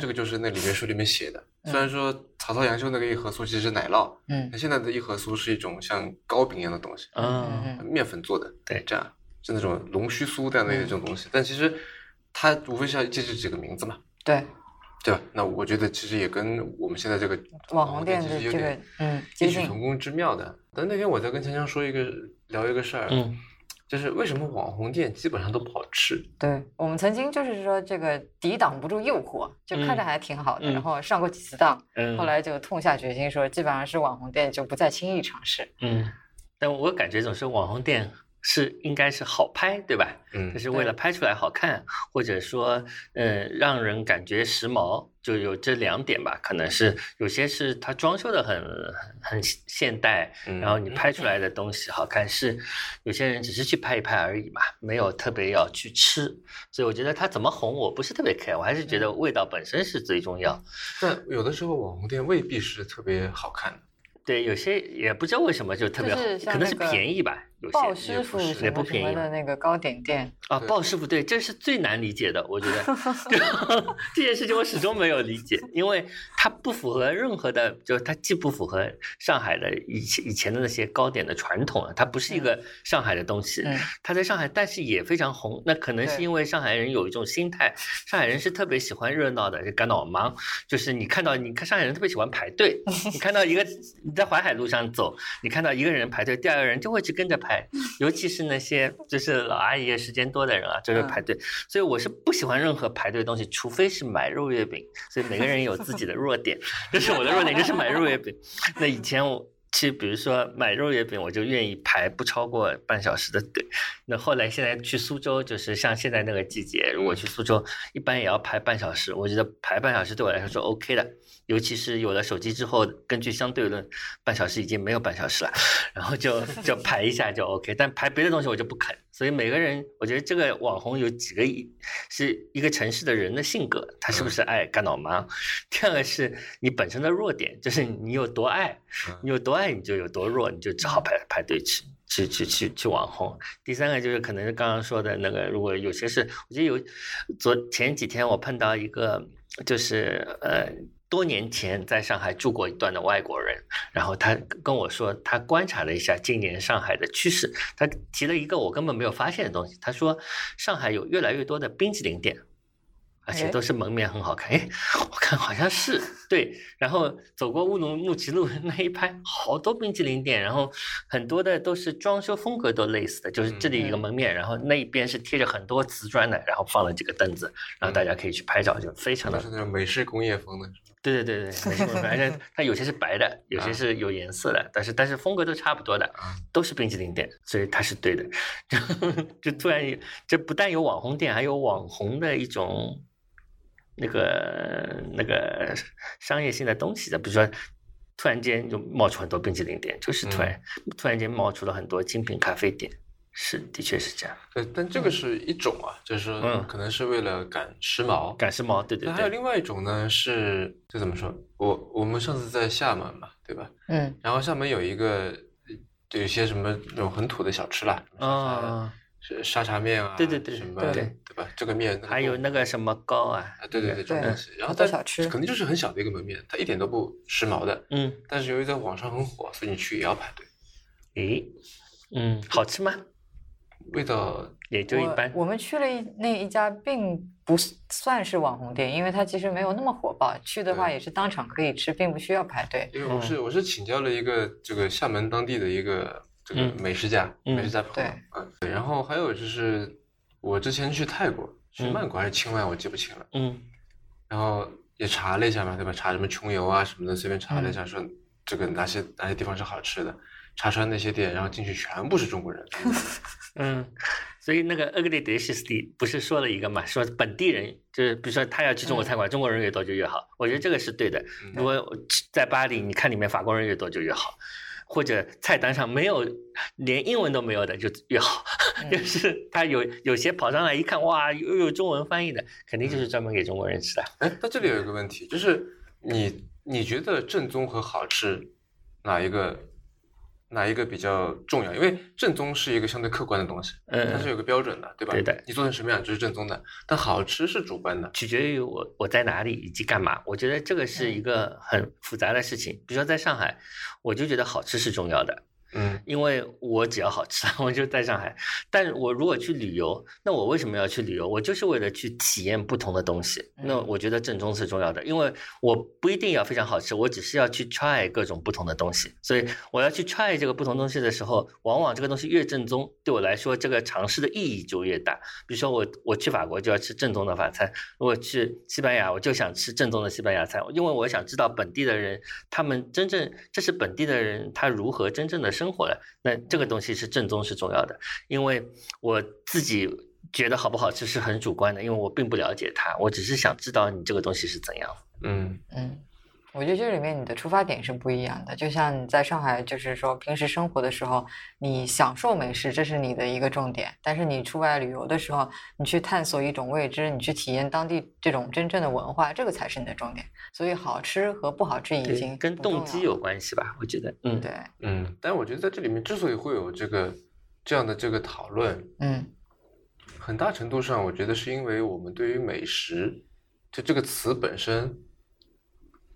这个就是那里面书里面写的。虽然说曹操、杨修那个一盒酥其实是奶酪，嗯那现在的一盒酥是一种像糕饼一样的东西，嗯嗯面粉做的，对这样是那种龙须酥这样的一种东西。但其实它无非是要借这几个名字嘛，对，对吧？那我觉得其实也跟我们现在这个网红店其的这个实有点嗯异曲同工之妙的。但那天我在跟强强说一个聊一个事儿，嗯就是为什么网红店基本上都不好吃？对我们曾经就是说这个抵挡不住诱惑，就看着还挺好的，嗯然后上过几次当，嗯，后来就痛下决心说，基本上是网红店就不再轻易尝试。嗯，但我感觉总是网红店是应该是好拍，对吧？嗯就是为了拍出来好看，或者说，嗯，让人感觉时髦，就有这两点吧。可能是有些是它装修的很很很现代，嗯然后你拍出来的东西好看，是有些人只是去拍一拍而已嘛，没有特别要去吃。所以我觉得它怎么红，我不是特别 care，我还是觉得味道本身是最重要。但有的时候网红店未必是特别好看的。对，有些也不知道为什么就特别好，就是像可能是便宜吧，有鲍师傅也什么什么不便宜的那个糕点店，啊，鲍师傅对，这是最难理解的，我觉得 就这件事情我始终没有理解，因为它不符合任何的，就是它既不符合上海的以前以前的那些糕点的传统啊，它不是一个上海的东西，嗯。它在上海但是也非常红，那可能是因为上海人有一种心态，上海人是特别喜欢热闹的，就干脑忙，就是你看到你看上海人特别喜欢排队，你看到一个你在淮海路上走，你看到一个人排队，第二个人就会去跟着排，尤其是那些就是老阿姨时间多的人啊，就是排队。所以我是不喜欢任何排队的东西，除非是买肉月饼。所以每个人有自己的弱点，这是我的弱点，就是买肉月饼。那以前我。其实，比如说买肉月饼，我就愿意排不超过半小时的队。那后来现在去苏州，就是像现在那个季节，如果去苏州，一般也要排半小时。我觉得排半小时对我来说是 OK 的，尤其是有了手机之后，根据相对论，半小时已经没有半小时了，然后就就排一下就 OK。但排别的东西我就不肯。所以每个人，我觉得这个网红有几个一是一个城市的人的性格，他是不是爱干脑忙？第二个是你本身的弱点，就是你有多爱，你有多爱你就有多弱，你就只好排排队去。去去去去网红，第三个就是可能是刚刚说的那个，如果有些事，我觉得有昨前几天我碰到一个，就是呃多年前在上海住过一段的外国人，然后他跟我说，他观察了一下今年上海的趋势，他提了一个我根本没有发现的东西，他说上海有越来越多的冰淇淋店。而且哎都是门面很好看，哎，我看好像是对。然后走过乌鲁木齐路那一排，好多冰淇淋店，然后很多的都是装修风格都类似的，就是这里一个门面，然后那一边是贴着很多瓷砖的，然后放了几个凳子，然后大家可以去拍照，就非常的都是那种美式工业风的。对对对对，没错，而且 它有些是白的，有些是有颜色的，但是但是风格都差不多的，都是冰淇淋店，所以它是对的。就 就突然有，这不但有网红店，还有网红的一种那个那个商业性的东西的，比如说。突然间就冒出很多冰淇淋店，就是突然、突然间冒出了很多精品咖啡店，是的确是这样。对，但这个是一种啊，就是说嗯可能是为了赶时髦。赶时髦，对对那还有，另外一种呢，是这怎么说？我我们上次在厦门嘛，对吧？嗯然后厦门有一个有一些什么那种很土的小吃啦，啊，是沙茶面啊，对对对什么对对吧？这个面那个还有那个什么糕啊，啊，对对对，这种东西。然后很多它小吃肯定就是很小的一个门面，它一点都不时髦的。嗯，但是由于在网上很火，所以你去也要排队。诶，嗯，好吃吗？味道也就一般。我们去了一那一家，并不算是网红店，因为它其实没有那么火爆。去的话也是当场可以吃，并不需要排队。因为我是我是请教了一个这个厦门当地的一个这个嗯美食家，嗯美食家朋友，对嗯，对，然后还有就是我之前去泰国，去嗯曼谷还是清迈，我记不清了，嗯然后也查了一下嘛，对吧？查什么穷游啊什么的，随便查了一下，嗯说这个哪些哪些地方是好吃的，查出来那些店，然后进去全部是中国人，嗯，所以那个 ugly 里不是说了一个嘛，说本地人就是比如说他要去中国餐馆，中国人越多就越好。我觉得这个是对的。嗯如果在巴黎，你看里面法国人越多就越好。或者菜单上没有连英文都没有的就越好，嗯 就是他有有些跑上来一看，哇，又有中文翻译的，肯定就是专门给中国人吃的。哎，那这里有一个问题，就是你你觉得正宗和好吃哪一个哪一个比较重要？因为正宗是一个相对客观的东西，嗯它是有个标准的，对吧？对的你做成什么样就是正宗的，但好吃是主观的。取决于我我在哪里以及干嘛。我觉得这个是一个很复杂的事情。比如说在上海，我就觉得好吃是重要的，嗯因为我只要好吃，我就在上海。但我如果去旅游，那我为什么要去旅游？我就是为了去体验不同的东西。那嗯我觉得正宗是重要的，因为我不一定要非常好吃，我只是要去 try 各种不同的东西。所以我要去 try 这个不同东西的时候，往往这个东西越正宗，对我来说这个尝试的意义就越大。比如说我我去法国就要吃正宗的法餐，如果去西班牙，我就想吃正宗的西班牙菜，因为我想知道本地的人他们真正这是本地的人他如何真正的生活了。那这个东西是正宗是重要的，因为我自己觉得好不好吃是很主观的，因为我并不了解它，我只是想知道你这个东西是怎样。嗯嗯，我觉得这里面你的出发点是不一样的。就像你在上海，就是说平时生活的时候，你享受美食，这是你的一个重点。但是你出外旅游的时候，你去探索一种未知，你去体验当地这种真正的文化，这个才是你的重点。所以好吃和不好吃已，经跟动机有关系吧？我觉得，嗯，对，嗯，但我觉得在这里面之所以会有这个这样的这个讨论，嗯很大程度上，我觉得是因为我们对于美食就这个词本身，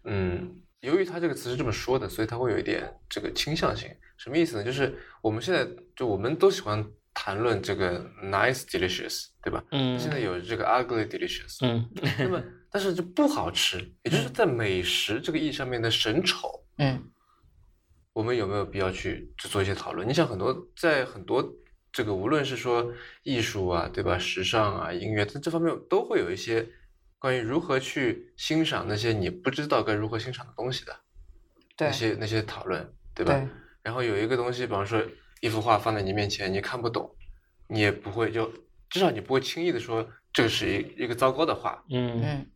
嗯，由于它这个词是这么说的，所以它会有一点这个倾向性。什么意思呢？就是我们现在就我们都喜欢谈论这个 nice delicious，对吧？嗯，现在有这个 ugly delicious，嗯那么但是就不好吃，也就是在美食这个意义上面的审丑，嗯我们有没有必要去去做一些讨论？你想，很多在很多这个无论是说艺术啊，对吧，时尚啊，音乐，它这方面都会有一些关于如何去欣赏那些你不知道该如何欣赏的东西的对那些那些讨论，对吧？对然后有一个东西，比方说一幅画放在你面前，你看不懂，你也不会就至少你不会轻易的说这是一一个糟糕的画。嗯嗯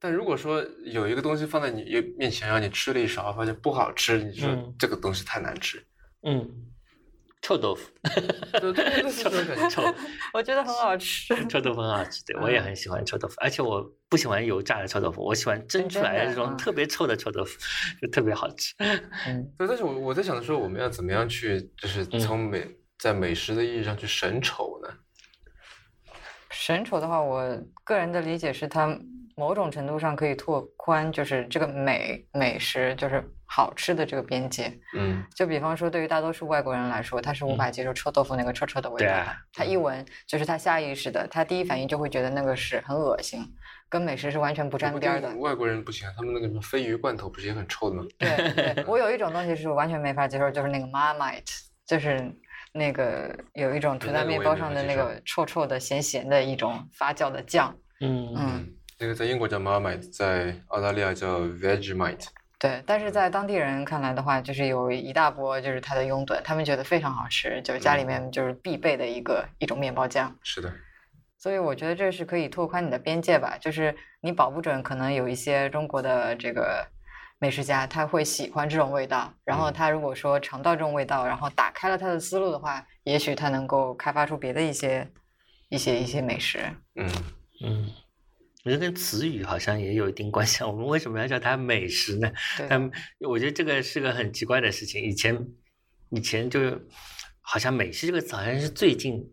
但如果说有一个东西放在你面前，让你吃了一勺，发现不好吃，你说嗯这个东西太难吃，嗯，臭豆腐，对对对，类似这种感觉。臭 我觉得很好吃。臭豆腐很好吃，对我也很喜欢臭豆腐，而且我不喜欢油炸的臭豆腐，我喜欢蒸出来的这种特别臭的臭豆腐，就特别好吃。嗯对，但是我我在想的时候，我们要怎么样去，就是嗯从美、在美食的意义上去审丑呢？审丑的话，我个人的理解是，它某种程度上可以拓宽，就是这个美美食，就是好吃的这个边界。嗯就比方说，对于大多数外国人来说，他是无法接受臭豆腐那个臭臭的味道的。他一闻，就是他下意识的，他第一反应就会觉得那个是很恶心，跟美食是完全不沾边儿的。外国人不行，他们那个什么鲱鱼罐头不是也很臭的吗？对对，我有一种东西是完全没法接受，就是那个 Marmite，就是那个有一种涂在面包上的那个臭臭的、咸咸的一种发酵的酱。嗯嗯，那个在英国叫 Marmite，在澳大利亚叫 Vegemite。对，但是在当地人看来的话，就是有一大波就是它的拥趸，他们觉得非常好吃，就是家里面就是必备的一个一种面包酱。是的，所以我觉得这是可以拓宽你的边界吧，就是你保不准可能有一些中国的这个美食家他会喜欢这种味道，然后嗯。他如果说尝到这种味道，然后打开了他的思路的话，也许他能够开发出别的一些一些一些美食。嗯。嗯，我觉得跟词语好像也有一定关系啊。我们为什么要叫它美食呢？但我觉得这个是个很奇怪的事情。以前以前就好像美食这个词好像是最近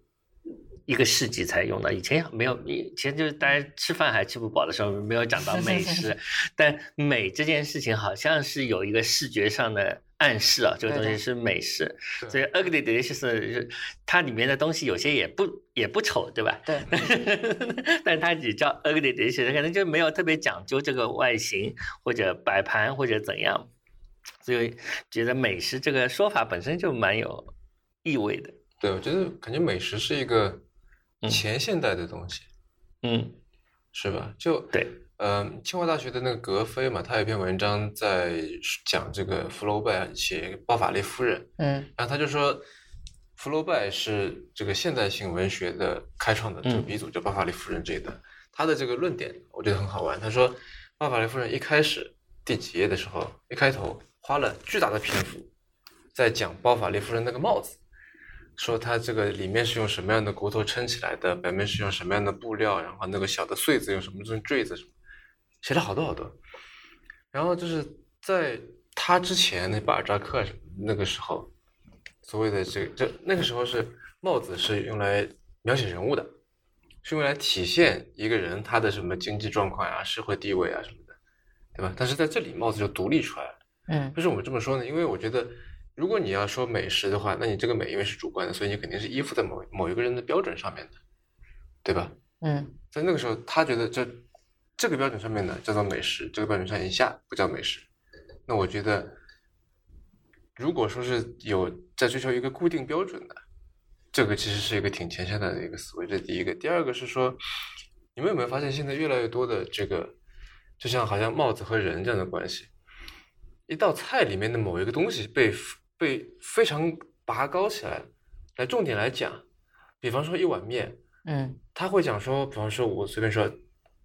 一个世纪才用的，以前没有，以前就是大家吃饭还吃不饱的时候没有讲到美食，但美这件事情好像是有一个视觉上的暗示啊，这个东西是美式，对所以 ugly delicious 是它里面的东西有些也不也不丑，对吧？对，但它只叫 ugly delicious，可能就没有特别讲究这个外形或者摆盘或者怎样，所以觉得美食这个说法本身就蛮有意味的。对，我觉得感觉美食是一个嗯前现代的东西，嗯，是吧？就对，嗯，清华大学的那个格非嘛，他有一篇文章在讲这个福楼拜写包法利夫人，嗯然后他就说，福楼拜是这个现代性文学的开创的这个嗯鼻祖，叫包法利夫人这一段。他的这个论点我觉得很好玩。他说，包法利夫人一开始第几页的时候，一开头花了巨大的篇幅在讲包法利夫人那个帽子，说它这个里面是用什么样的骨头撑起来的，表面是用什么样的布料，然后那个小的穗子用什么这种坠子什么，写了好多好多。然后就是在他之前那巴尔扎克那个时候，所谓的这个，这那个时候是帽子是用来描写人物的，是用来体现一个人他的什么经济状况啊、社会地位啊什么的，对吧？但是在这里帽子就独立出来了。嗯为什么我这么说呢？因为我觉得，如果你要说美食的话，那你这个美因为是主观的，所以你肯定是依附在某某一个人的标准上面的，对吧？嗯在那个时候，他觉得这这个标准上面呢叫做美食，这个标准上以下不叫美食。那我觉得，如果说是有在追求一个固定标准的，这个其实是一个挺前现代的一个思维，这是第一个。第二个是说，你们有没有发现现在越来越多的这个，就像好像帽子和人这样的关系，一道菜里面的某一个东西被被非常拔高起来，来重点来讲，比方说一碗面，嗯他会讲说，比方说我随便说，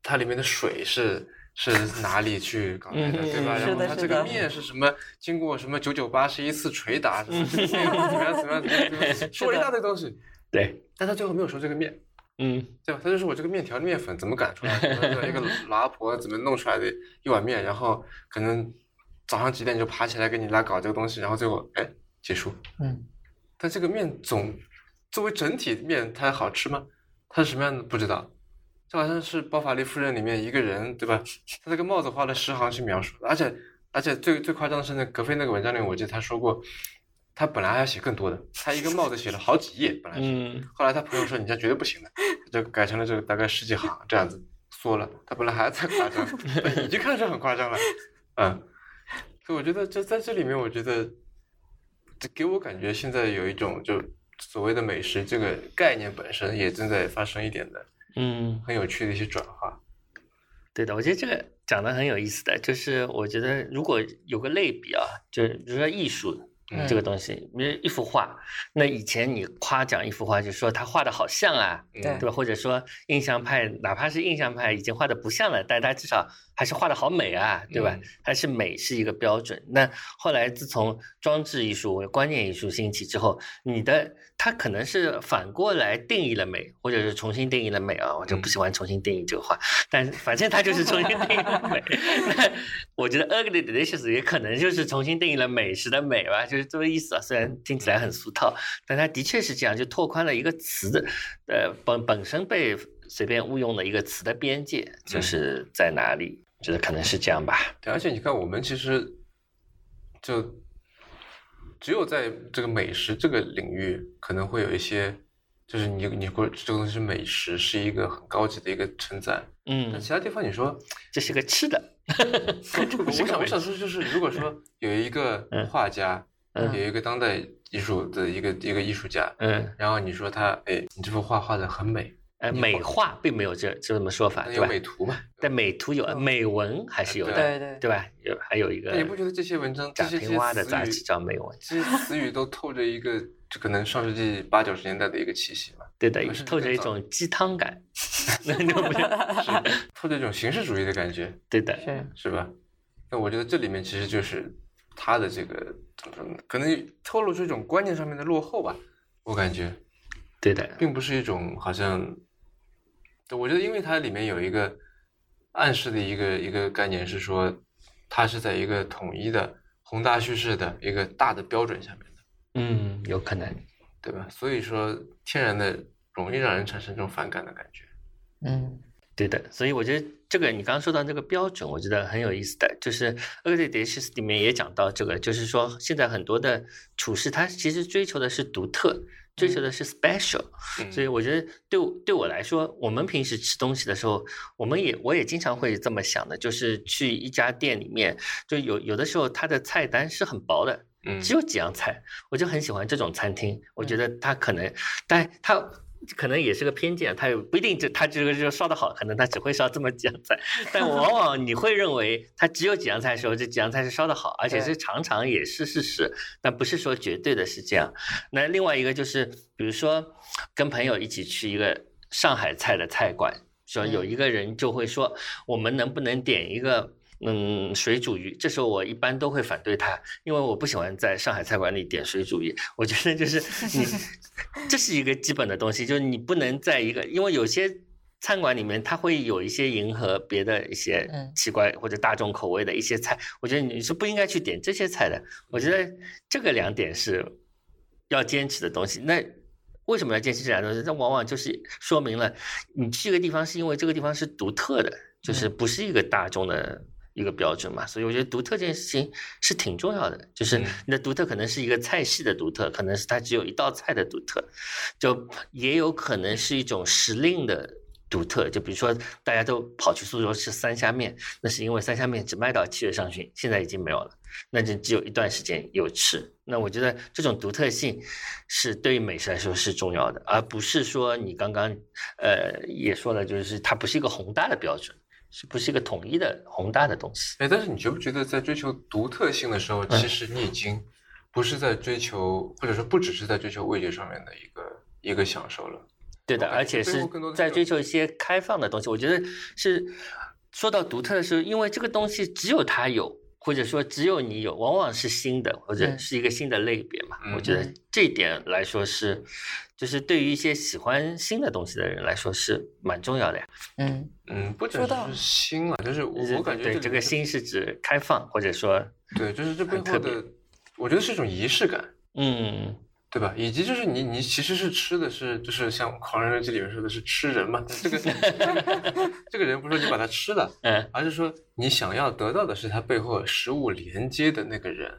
它里面的水是是哪里去搞来的，嗯对吧？然后它这个面是什么，经过什么九九八十一次捶打，怎么样怎么样怎么样怎么样，说了一大堆东西，对，但他最后没有说这个面，嗯对吧？他就说我这个面条的面粉怎么擀出来的，对吧一个老阿婆怎么弄出来的一碗面，然后可能早上几点就爬起来给你来搞这个东西，然后最后哎结束。嗯但这个面总作为整体面，它好吃吗？它是什么样的不知道。这好像是《包法利夫人》里面一个人，对吧？他那个帽子花了十行去描述，而且而且最最夸张的是那格菲那个文章里，我记得他说过，他本来还要写更多的，他一个帽子写了好几页，本来是，嗯后来他朋友说你这绝对不行的，就改成了这个大概十几行这样子缩了。他本来还在夸张，已经看着很夸张了，嗯。所以我觉得这在这里面，我觉得这给我感觉现在有一种就所谓的美食这个概念本身也正在发生一点的嗯。很有趣的一些转化。对的，我觉得这个讲的很有意思的，就是我觉得如果有个类比啊，就是比如说艺术嗯这个东西，比如一幅画，那以前你夸奖一幅画，就说他画的好像啊，嗯对对吧？或者说印象派，哪怕是印象派已经画的不像了，但他至少还是画的好美啊，对吧嗯？它是美是一个标准。那后来自从装置艺术、观念艺术兴起之后，你的它可能是反过来定义了美，或者是重新定义了美啊。我就不喜欢重新定义这个话，但反正它就是重新定义了美。那我觉得 ugly delicious 也可能就是重新定义了美食的美吧，就是这个意思啊。虽然听起来很俗套，但它的确是这样，就拓宽了一个词的，呃，本本身被随便误用的一个词的边界，就是在哪里。觉得可能是这样吧。对，而且你看，我们其实就只有在这个美食这个领域，可能会有一些，就是你你过这个东西是美食，是一个很高级的一个称赞。但嗯，其他地方你说，这是个吃的。我想我想说，就是如果说有一个嗯画家，嗯有一个当代艺术的一个一个艺术家，嗯，然后你说他，哎，你这幅画画的很美，呃，美化并没有这这么说法，对吧？美图嘛？但美图有，美文还是有的，对对对吧？有还有一个但你不觉得这些文章，这贾些平凹的杂志叫美文，这些词语都透着一个，就可能上世纪八九十年代的一个气息嘛，对的透着一种鸡汤感，那就不是是透着一种形式主义的感觉，对的，是是吧？那我觉得这里面其实就是他的这个怎么说呢？可能透露出一种观念上面的落后吧，我感觉，对的，并不是一种好像，对我觉得因为它里面有一个暗示的一个一个概念是说，它是在一个统一的宏大叙事的一个大的标准下面的。嗯，有可能，对吧？所以说，天然的容易让人产生这种反感的感觉。嗯对的，所以我觉得这个你刚刚说到这个标准，我觉得很有意思的，就是《Ugly Delicious》里面也讲到这个，就是说现在很多的处事，它其实追求的是独特，追求的是 special，、嗯所以我觉得对对我来说，我们平时吃东西的时候，我们也我也经常会这么想的，就是去一家店里面，就有有的时候它的菜单是很薄的，嗯。只有几样菜，我就很喜欢这种餐厅。我觉得它可能，但它可能也是个偏见，他也不一定就他这个就烧的好，可能他只会烧这么几样菜。但往往你会认为他只有几样菜的时候，这几样菜是烧的好，而且对是常常也是事实，但不是说绝对的是这样。那另外一个就是，比如说跟朋友一起去一个上海菜的菜馆，说有一个人就会说，我们能不能点一个嗯水煮鱼？这时候我一般都会反对他，因为我不喜欢在上海菜馆里点水煮鱼。我觉得就是 你，这是一个基本的东西，就是你不能在一个，因为有些。餐馆里面它会有一些迎合别的一些嗯奇怪或者大众口味的一些菜，我觉得你是不应该去点这些菜的。我觉得这个两点是要坚持的东西。那为什么要坚持这两个东西？那往往就是说明了你去一个地方是因为这个地方是独特的，就是不是一个大众的一个标准嘛。所以我觉得独特这件事情是挺重要的，就是嗯你的独特可能是一个菜系的独特，可能是它只有一道菜的独特，就也有可能是一种时令的。独特，就比如说大家都跑去苏州吃三虾面，那是因为三虾面只卖到七月上旬，现在已经没有了。那就只有一段时间有吃。那我觉得这种独特性是对于美食来说是重要的，而不是说你刚刚呃也说了，就是它不是一个宏大的标准，是不是一个统一的宏大的东西？哎，但是你觉不觉得在追求独特性的时候，其实你已经不是在追求，或者说不只是在追求味觉上面的一个一个享受了？对的，而且是在追求一些开放的东西。我觉得是说到独特的时候，因为这个东西只有它有，或者说只有你有，往往是新的，或者嗯是一个新的类别嘛。我嗯觉得嗯这一点来说是，就是对于一些喜欢新的东西的人来说是蛮重要的呀。嗯嗯，不只是新了，就是我我感觉对这个新是指开放，或者说对，就是这背很特别后的，我觉得是一种仪式感。嗯对吧？以及就是你你其实是吃的是就是像《狂人日记》里面说的是吃人嘛，这个 这个人不是说你把他吃了，嗯而是说你想要得到的是他背后食物连接的那个人，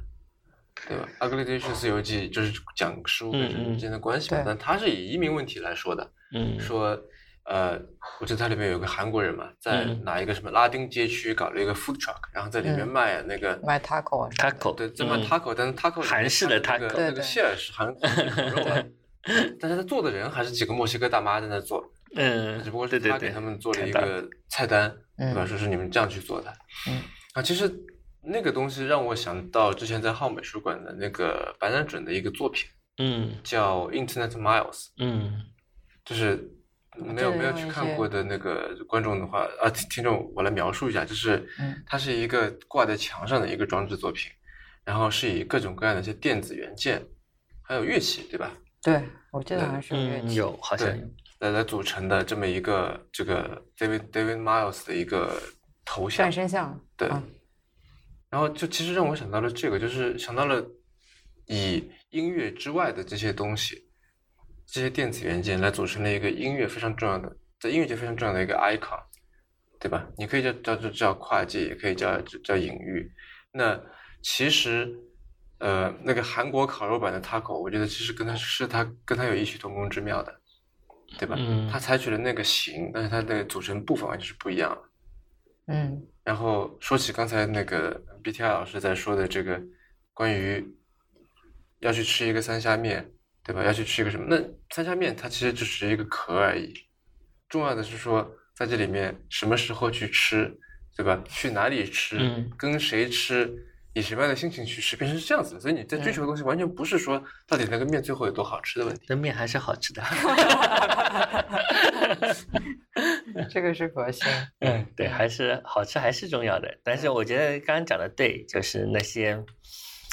对吧？《Ugly Delicious 游记》就是讲食物跟人之间的关系嘛，对但他是以移民问题来说的，嗯说呃，我记得它里面有个韩国人嘛，在嗯。哪一个什么拉丁街区搞了一个 food truck，然后在里面嗯卖那个卖 taco 啊 taco 对，在卖嗯。taco，但是 taco 里面韩式的 taco 个那个馅儿是韩国肉啊，但是他做的人还是几个墨西哥大妈在那做，嗯，只不过是他给他们做了一个菜单，对吧？嗯说是你们这样去做的。嗯，啊，其实那个东西让我想到之前在浩美术馆的那个白南准的一个作品，嗯。叫 Internet Miles，嗯。就是没有没有去看过的那个观众的话，啊，听听众，我来描述一下，就是嗯它是一个挂在墙上的一个装置作品，然后是以各种各样的一些电子元件，还有乐器，对吧？对，我记得好像是有乐嗯，器。有好像有，来来组成的这么一个这个 David David Miles 的一个头像半，身像。对啊然后就其实让我想到了这个，就是想到了以音乐之外的这些东西，这些电子元件来组成了一个音乐非常重要的，在音乐界非常重要的一个 icon，对吧？你可以叫叫叫叫跨界，也可以叫叫叫隐喻。那其实，呃，那个韩国烤肉版的 taco，我觉得其实跟它是它跟它有异曲同工之妙的，对吧？嗯它采取了那个形，但是它的组成部分完全是不一样的。嗯然后说起刚才那个 BTI 老师在说的这个关于要去吃一个三虾面，对吧？要去吃一个什么？那三下面它其实只是一个壳而已，重要的是说在这里面什么时候去吃，对吧？去哪里吃，嗯跟谁吃，以什么样的心情去吃，变成是这样子的。所以你在追求的东西完全不是说到底那个面最后有多好吃的问题。那面还是好吃的。这个是核心。嗯，对，还是好吃还是重要的。但是我觉得刚刚讲的对，就是那些，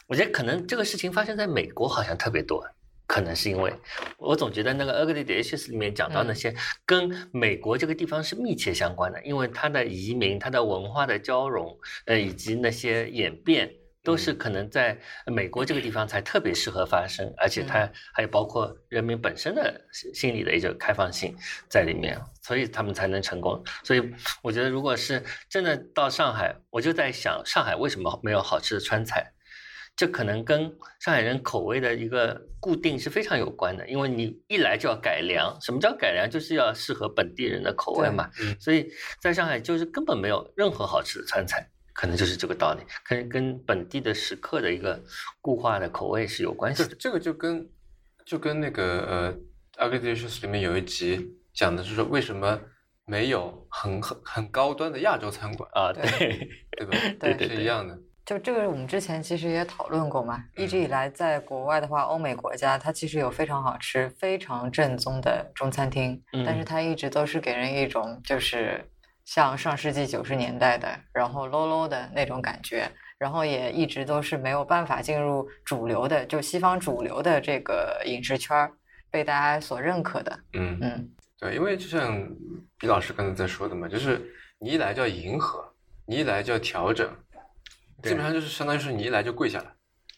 我觉得可能这个事情发生在美国好像特别多，可能是因为我总觉得那个《Ugly Delicious》里面讲到那些跟美国这个地方是密切相关的，因为它的移民、它的文化的交融，呃，以及那些演变。都是可能在美国这个地方才特别适合发生，而且它还有包括人民本身的心心理的一种开放性在里面，所以他们才能成功。所以我觉得，如果是真的到上海，我就在想，上海为什么没有好吃的川菜？这可能跟上海人口味的一个固定是非常有关的，因为你一来就要改良。什么叫改良？就是要适合本地人的口味嘛。嗯所以在上海就是根本没有任何好吃的川菜，可能就是这个道理，跟跟本地的食客的一个固化的口味是有关系的。这这个就跟就跟那个呃《Delicious》里面有一集讲的是说为什么没有很很很高端的亚洲餐馆，啊，对对，对吧？对对是一样的。就这个，我们之前其实也讨论过嘛。一直以嗯来，在国外的话，欧美国家它其实有非常好吃、非常正宗的中餐厅，但是嗯它一直都是给人一种就是像上世纪九十年代的，然后 low low 的那种感觉，然后也一直都是没有办法进入主流的，就西方主流的这个饮食圈儿，被大家所认可的。嗯，嗯，对，因为就像毕老师刚才在说的嘛，就是你一来就要迎合，你一来就要调整，基本上就是相当于是你一来就跪下了。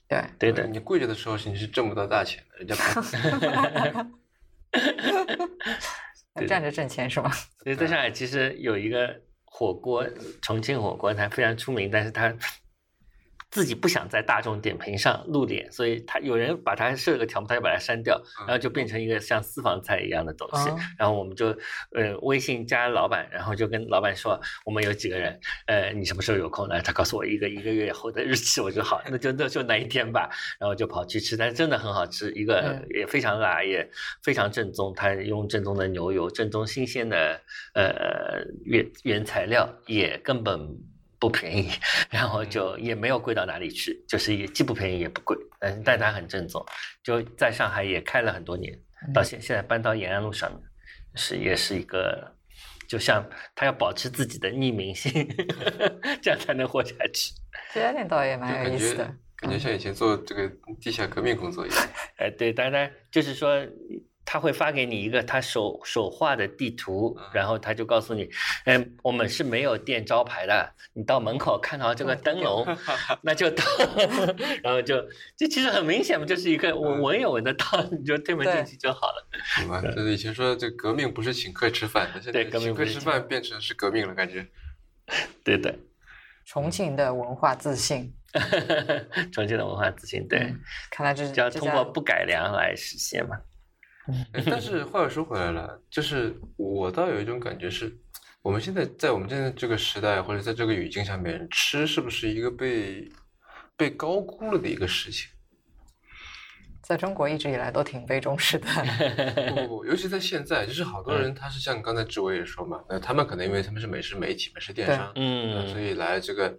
对，对的，你跪着的时候是你是挣不到大钱的，人家不 站着挣钱是吗？所以在上海其实有一个火锅，重庆火锅，它非常出名，但是它自己不想在大众点评上露脸，所以他有人把他设了个条目，他就把它删掉，嗯然后就变成一个像私房菜一样的东西。哦然后我们就呃微信加老板，然后就跟老板说我们有几个人，呃你什么时候有空呢？他告诉我一个一个月后的日期，我说好，那就那就那一天吧。然后就跑去吃，但是真的很好吃，一个嗯也非常辣，也非常正宗。他用正宗的牛油，正宗新鲜的呃原原材料，也根本不便宜，然后就也没有贵到哪里去，就是也既不便宜也不贵，但是但它很正宗，就在上海也开了很多年，到现现在搬到延安路上面，是也是一个。就像他要保持自己的匿名性，这样才能活下去。这家店倒也蛮有感觉意思的。感觉像以前做这个地下革命工作一样。哎，对，当然就是说，他会发给你一个他手手画的地图，然后他就告诉你，嗯，我们是没有店招牌的，你到门口看到这个灯笼，那就到，然后就这其实很明显嘛，就是一个我闻也闻得到，你就推门进去就好了。什么？就是以前说这革命不是请客吃饭的，现在对革命请客不是请吃饭变成是革命了，感觉。对的，重庆的文化自信，重庆的文化自信，对，嗯看来这是就要通过不改良来实现嘛。哎但是话又说回来了，就是我倒有一种感觉是，我们现在在我们现在这个时代或者在这个语境下面，吃是不是一个被被高估了的一个事情？在中国一直以来都挺被重视的。不不 不，尤其在现在，就是好多人他是像刚才志伟也说嘛，那他们可能因为他们是美食媒体、美食电商，呃嗯所以来这个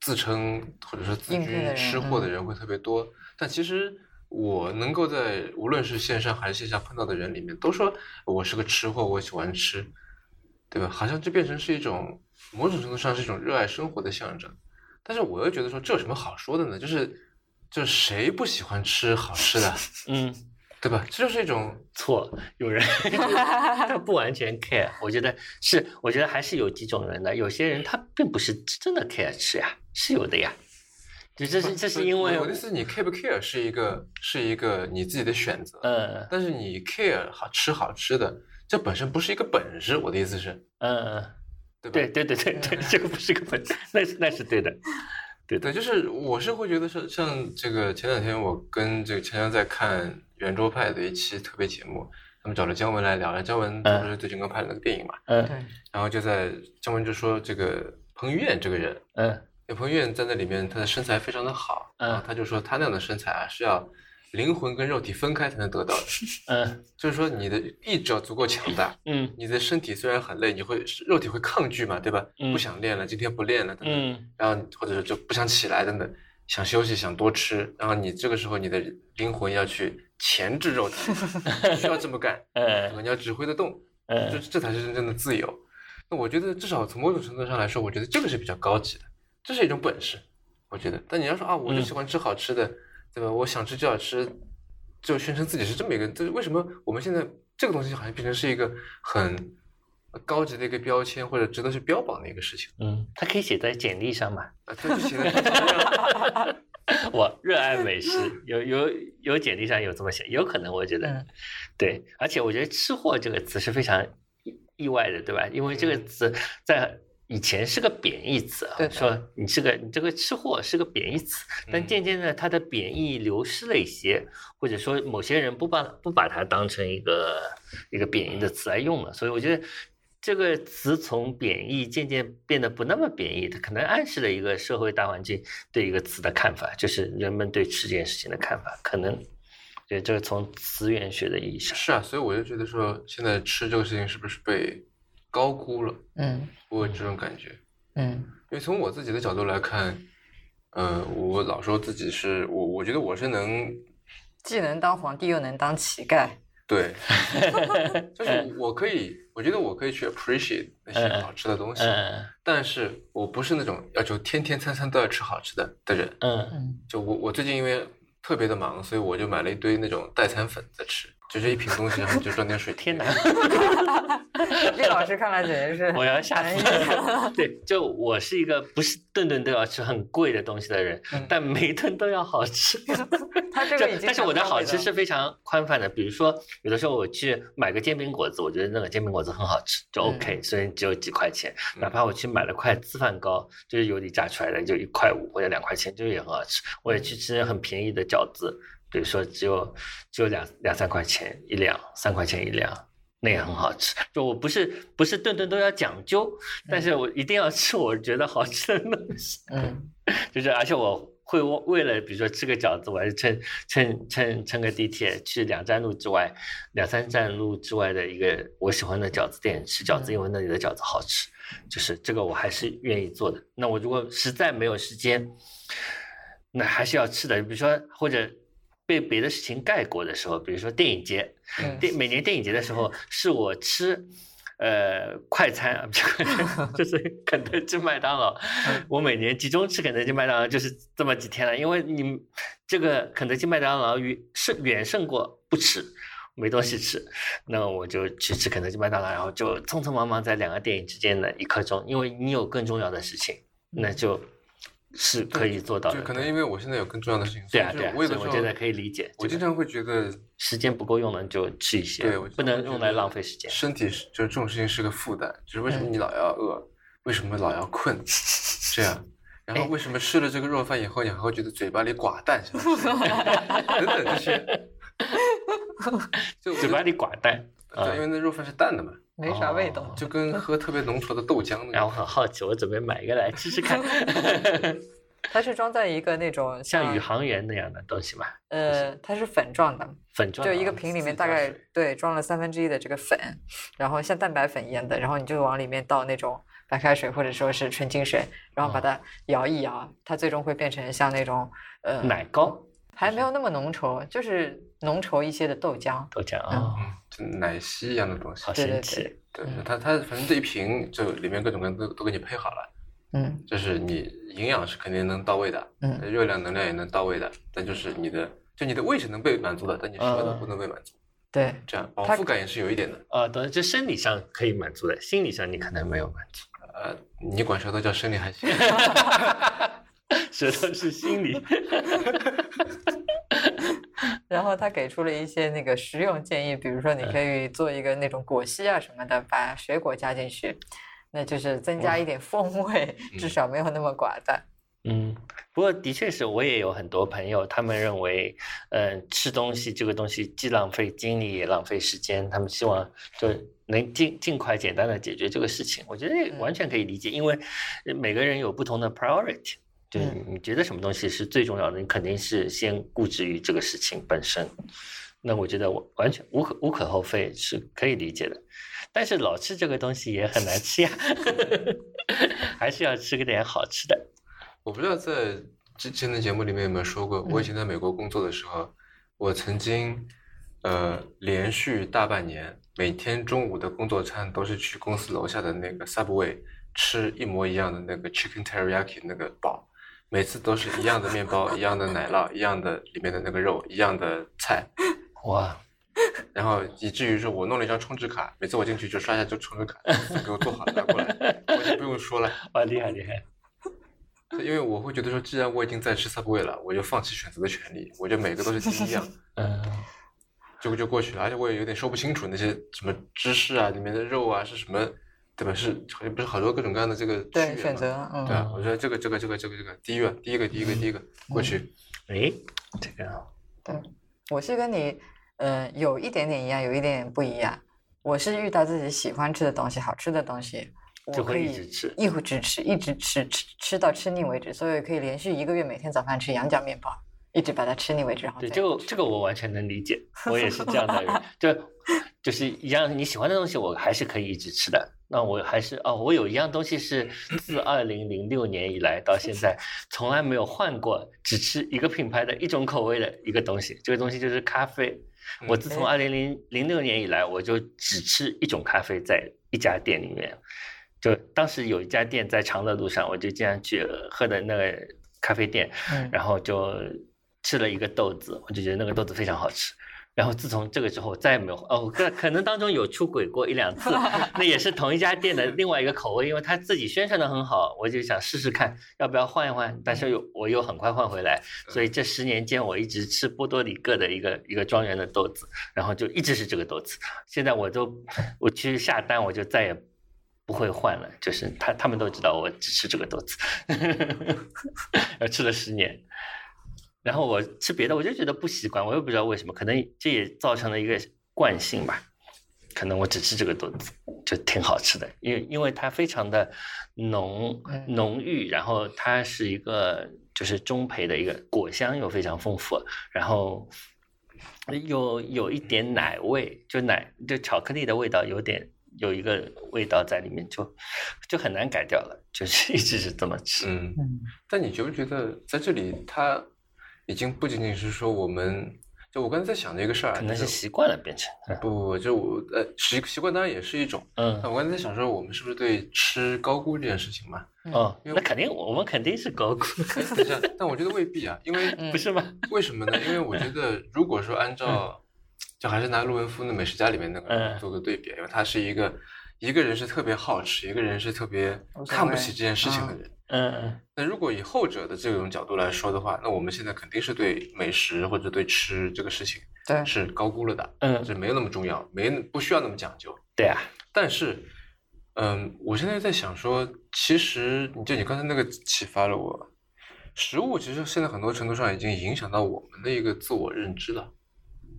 自称或者说自居吃货的嗯人会特别多。但其实我能够在无论是线上还是线下碰到的人里面，都说我是个吃货，我喜欢吃，对吧？好像就变成是一种某种程度上是一种热爱生活的象征。但是我又觉得说这有什么好说的呢？就是就是谁不喜欢吃好吃的，嗯，对吧？这就是一种错，有人 他不完全 care，我觉得是，我觉得还是有几种人的，有些人他并不是真的 care 吃呀，是有的呀。就这是这是因为我的意思，你 care 不 care 是一个是一个你自己的选择，嗯但是你 care 好吃好吃的，这本身不是一个本事。我的意思是，嗯，对吧？对对对对对，这个不是个本事，那是那是对的，对的对，就是我是会觉得是像这个前两天我跟这个强强在看圆桌派的一期特别节目，他们找了姜文来聊，了，姜文他不是最近刚拍了那个电影嘛，嗯对，然后就在姜文就说这个彭于晏这个人，嗯那彭于晏在那里面他的身材非常的好，嗯。然后他就说他那样的身材啊是要灵魂跟肉体分开才能得到的，嗯。就是说你的意志要足够强大，嗯。你的身体虽然很累，你会肉体会抗拒嘛，对吧？嗯。不想练了，今天不练了，等等，嗯。然后或者是就不想起来等等，想休息，想多吃，然后你这个时候你的灵魂要去钳制肉体，需要这么干，嗯。你要指挥得动，这嗯这才是真正的自由。那我觉得至少从某种程度上来说，我觉得这个是比较高级的，这是一种本事，我觉得。但你要说啊，我就嗯喜欢吃好吃的，对吧？我想吃就要吃，就宣称自己是这么一个，这为什么我们现在这个东西好像变成是一个很高级的一个标签，或者值得去标榜的一个事情？嗯，它可以写在简历上嘛？啊，这就写在 我热爱美食，有有有简历上有这么写，有可能我觉得，嗯对，而且我觉得“吃货”这个词是非常意意外的，对吧？因为这个词在以前是个贬义词啊，对说你是个你这个吃货是个贬义词，但嗯渐渐的它的贬义流失了一些，或者说某些人不把不把它当成一个一个贬义的词来用了，所以我觉得。这个词从贬义渐渐变得不那么贬义，它可能暗示了一个社会大环境对一个词的看法，就是人们对吃这件事情的看法，可能，对这个从词源学的意义上，是啊，所以我就觉得说，现在吃这个事情是不是被高估了？嗯我有这种感觉。嗯因为从我自己的角度来看，呃，我老说自己是我，我觉得我是能既能当皇帝又能当乞丐。对，就是我可以，我觉得我可以去 appreciate 那些嗯好吃的东西，嗯但是我不是那种要求天天餐餐都要吃好吃的的人。嗯嗯就我我最近因为特别的忙，所以我就买了一堆那种代餐粉在吃，就这一瓶东西，然后就装点水。天哪！毕老师看来简直是我要吓死。对，就我是一个不是顿顿都要吃很贵的东西的人，嗯但每顿都要好吃。他这就个已经 但是我的好吃是非常宽泛的，比如说有的时候我去买个煎饼果子，我觉得那个煎饼果子很好吃，就嗯 OK，、虽然只有几块钱，嗯哪怕我去买了块粢饭糕，就是油里炸出来的，就一块五或者两块钱，就也很好吃。我也去吃很便宜的饺子，比如说只有只有两两三块钱一两，三块钱一两。那也很好吃，就我不是不是顿顿都要讲究，但是我一定要吃我觉得好吃的东西。嗯 就是而且我会为为了比如说吃个饺子，我还是乘乘乘乘个地铁去两站路之外、两三站路之外的一个我喜欢的饺子店吃饺子，嗯因为那里的饺子好吃。就是这个我还是愿意做的。那我如果实在没有时间，那还是要吃的，比如说或者。被别的事情盖过的时候，比如说电影节，嗯电每年电影节的时候，是我吃呃快餐啊，不是快餐，就是肯德基、麦当劳。我每年集中吃肯德基、麦当劳就是这么几天了，因为你这个肯德基、麦当劳远胜远胜过不吃。没东西吃，那我就去吃肯德基、麦当劳，然后就匆匆忙忙在两个电影之间的一刻钟，因为你有更重要的事情，那就是可以做到的。就可能因为我现在有更重要的事情，对啊，对啊，我有的时我觉得可以理解。我经常会觉得时间不够用了，你就吃一些，对，我不能用来浪费时间。身体是就是这种事情是个负担，就是为什么你老要饿，为什么老要困，这样。然后为什么吃了这个肉饭以后，你还会觉得嘴巴里寡淡，等等这些，就嘴巴里寡淡。对，因为那肉饭是淡的嘛，没啥味道。哦。就跟喝特别浓稠的豆浆那然后我。很好奇，我准备买一个来试试看，它是装在一个那种 像宇航员那样的东西嘛，呃，它是粉状的，粉状就一个瓶里面大概对装了三分之一的这个粉，然后像蛋白粉一样的，然后你就往里面倒那种白开水或者说是纯净水，然后把它摇一摇，它最终会变成像那种呃奶糕？还没有那么浓稠，就是浓稠一些的豆浆。豆浆啊，嗯，就奶昔一样的东西好。对对神奇。对，它它反正这一瓶就里面各种各样都都给你配好了，嗯就是你营养是肯定能到位的，嗯热量能量也能到位的，但就是你的就你的胃是能被满足的，但你舌头嗯不能被满足，对，这样饱腹感也是有一点的。呃，对，就生理上可以满足的，心理上你可能没有满足。呃，你管舌头叫生理还行？舌头是心理，然后他给出了一些那个实用建议，比如说你可以做一个那种果昔啊什么的，把水果加进去，那就是增加一点风。味，至少没有那么寡淡。嗯，不过的确是我也有很多朋友，他们认为，嗯、吃东西这个东西既浪费精力也浪费时间，他们希望就能尽尽快简单的解决这个事情。我觉得完全可以理解，因为每个人有不同的 priority，就是嗯你觉得什么东西是最重要的，你肯定是先固执于这个事情本身。那我觉得我完全无可无可厚非，是可以理解的。但是老吃这个东西也很难吃呀，还是要吃个点好吃的。我不知道在之前的节目里面有没有说过，我以前在美国工作的时候，我曾经呃连续大半年，每天中午的工作餐都是去公司楼下的那个 Subway 吃一模一样的那个 Chicken Teriyaki 那个堡，每次都是一样的面包、一样的奶酪、一样的里面的那个肉、一样的菜，哇，然后以至于说我弄了一张充值卡，每次我进去就刷一下就充值卡，给我做好了拿过来，我就不用说了。哇，厉害厉害！因为我会觉得说，既然我已经在吃 Subway 了，我就放弃选择的权利，我就每个都是第一样，嗯，就就过去了。而且我也有点说不清楚那些什么芝士啊，里面的肉啊是什么，对吧？是好像不是好多各种各样的这个对选择，嗯，对啊，我觉得这个这个这个这个这个第一个第一个第一个第一个过去，哎，这个对我是跟你，呃，有一点点一样，有一点点不一样。我是遇到自己喜欢吃的东西、好吃的东西，我就会一直吃一直吃，一直吃，吃吃到吃腻为止。所以可以连续一个月每天早饭吃羊角面包，一直把它吃腻为止。然后对，再这个这个我完全能理解，我也是这样的人，就就是一样你喜欢的东西，我还是可以一直吃的。那我还是哦，我有一样东西是自二零零六年以来到现在 从来没有换过，只吃一个品牌的一种口味的一个东西。这个东西就是咖啡。我自从哎二零零零六年以来，我就只吃一种咖啡，在一家店里面。就当时有一家店在长乐路上，我就经常去喝的那个咖啡店，嗯然后就吃了一个豆子，我就觉得那个豆子非常好吃。然后自从这个之后，再也没有哦，可可能当中有出轨过一两次，那也是同一家店的另外一个口味，因为他自己宣传的很好，我就想试试看要不要换一换，但是又我又很快换回来，所以这十年间我一直吃波多黎各的一个一个庄园的豆子，然后就一直是这个豆子。现在我都我去下单，我就再也不会换了，就是他他们都知道我只吃这个豆子，呃，吃了十年。然后我吃别的，我就觉得不习惯，我也不知道为什么，可能这也造成了一个惯性吧。可能我只吃这个豆子，就挺好吃的，因为因为它非常的浓嗯浓郁，然后它是一个就是中培的一个果香又非常丰富，然后有有一点奶味，就奶就巧克力的味道有点有一个味道在里面，就就很难改掉了，就是一直是这么吃。嗯。嗯但你觉不觉得在这里，它已经不仅仅是说我们，就我刚才在想的一个事儿啊，可能是习惯了变成，不不不，就我呃习习惯当然也是一种。嗯那我刚才在想说，我们是不是对吃高估这件事情嘛？哦，因为那肯定我们肯定是高估，哎，等一下，但我觉得未必啊，因为嗯不是吗？为什么呢？因为我觉得，如果说按照，就还是拿陆文夫的《美食家》里面那个人嗯做个对比，因为他是一个一个人是特别好吃，一个人是特别看不起这件事情的人。嗯嗯那如果以后者的这种角度来说的话，那我们现在肯定是对美食或者对吃这个事情对，是高估了的，嗯，这没有那么重要，没不需要那么讲究。对啊，但是，嗯，我现在在想说，其实就你刚才那个启发了我，食物其实现在很多程度上已经影响到我们的一个自我认知了，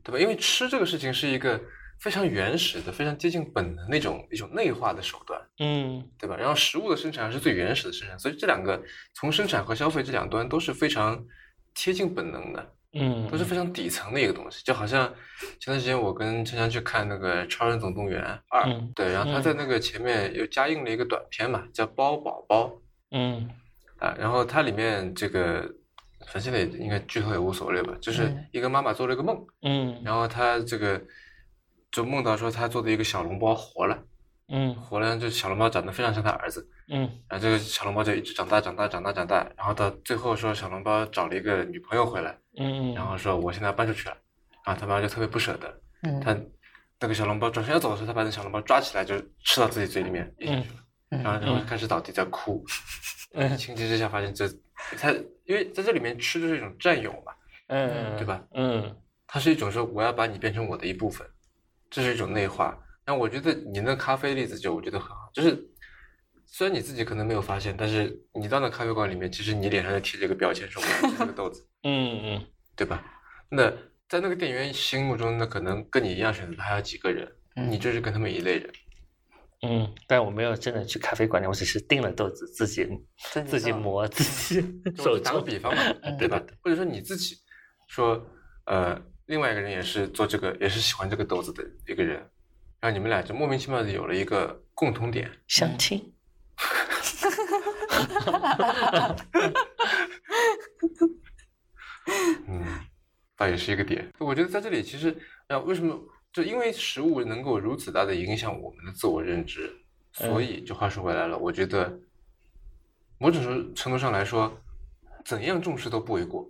对吧？因为吃这个事情是一个非常原始的、非常接近本能的一种一种内化的手段，嗯。对吧？然后食物的生产是最原始的生产，所以这两个从生产和消费这两端都是非常贴近本能的。嗯，都是非常底层的一个东西，就好像前段时间我跟陈翔去看那个《超人总动员二》，嗯对，然后他嗯。在那个前面又加映了一个短片嘛，叫《包宝宝》嗯。啊，然后它里面这个，反正现在也应该剧透也无所谓吧，就是嗯。一个妈妈做了一个梦，嗯。然后她这个就梦到说他做的一个小笼包活了，嗯。活了，就小笼包长得非常像他儿子，嗯。然后这个小笼包就一直长大长大长大长大，然后到最后说小笼包找了一个女朋友回来。嗯，然后说我现在要搬出去了，然后他妈就特别不舍得，嗯。他那个小笼包转身要走的时候，他把那小笼包抓起来就吃到自己嘴里面咽下去了，嗯。然后然后开始倒地在哭，嗯。情急之下发现这他因为在这里面吃就是一种占有嘛，嗯对吧？嗯。它是一种说我要把你变成我的一部分，这是一种内化。那我觉得你那咖啡例子就我觉得很好，就是虽然你自己可能没有发现，但是你到那咖啡馆里面，其实你脸上就贴着一个标签说我要吃这个豆子。嗯嗯对吧？那在那个店员心目中，那可能跟你一样选择的还有几个人，嗯你就是跟他们一类人。嗯，但我没有真的去咖啡馆里，我只是订了豆子，自己自己磨，自己就手。打个比方嘛，对吧？或者说你自己说，呃，另外一个人也是做这个，也是喜欢这个豆子的一个人，然后你们俩就莫名其妙的有了一个共同点，相亲。嗯，倒也是一个点。我觉得在这里其实，啊，为什么就因为食物能够如此大的影响我们的自我认知，所以就话说回来了，我觉得某种程程度上来说，怎样重视都不为过，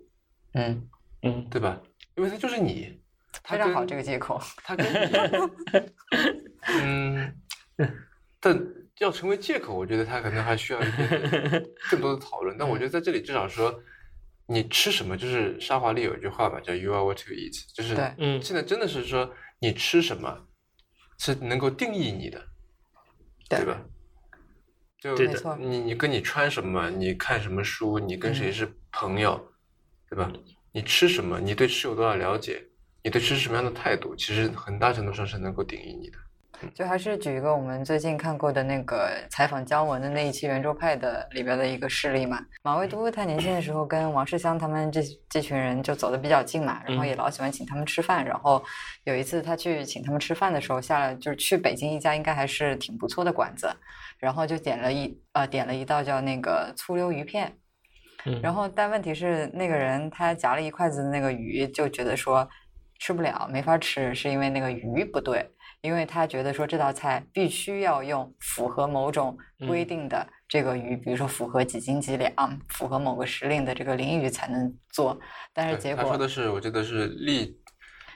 嗯，嗯对吧？因为它就是你，它非常好这个借口，它跟你，嗯，但要成为借口，我觉得他可能还需要一点点更多的讨论。但我觉得在这里至少说，你吃什么，就是沙华丽有一句话吧，叫 “You are what you eat”，就是对嗯现在真的是说你吃什么是能够定义你的，对对吧？就没错你你跟你穿什么，你看什么书，你跟谁嗯是朋友，对吧？你吃什么，你对吃有多少了解，你对吃是什么样的态度，其实很大程度上是能够定义你的。就还是举一个我们最近看过的那个采访姜文的那一期圆桌派的里边的一个事例嘛。马未都他年轻的时候跟王世襄他们这这群人就走的比较近嘛，然后也老喜欢请他们吃饭。然后有一次他去请他们吃饭的时候，下来就是去北京一家应该还是挺不错的馆子，然后就点了一呃点了一道叫那个醋溜鱼片。嗯然后但问题是那个人他夹了一筷子的那个鱼，就觉得说吃不了，没法吃，是因为那个鱼不对。因为他觉得说这道菜必须要用符合某种规定的这个鱼，比如说符合几斤几两，符合某个时令的这个鲮鱼才能做。但是结果他说的是，我觉得是立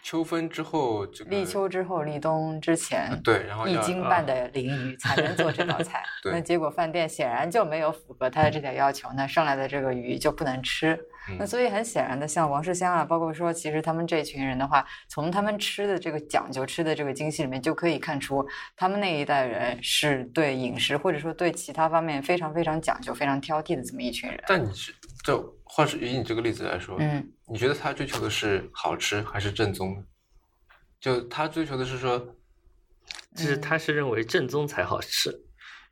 秋分之后，这个立秋之后、立冬之前呃，对，然后一斤半的鲮鱼才能做这道菜。对那结果饭店显然就没有符合他的这条要求，那上来的这个鱼就不能吃。那嗯所以很显然的，像王世襄啊，包括说其实他们这群人的话，从他们吃的这个讲究、吃的这个精细里面，就可以看出他们那一代人是对饮食或者说对其他方面非常非常讲究、非常挑剔的这么一群人。但你是就或是以你这个例子来说，嗯，你觉得他追求的是好吃还是正宗？就他追求的是说，就是他是认为正宗才好吃，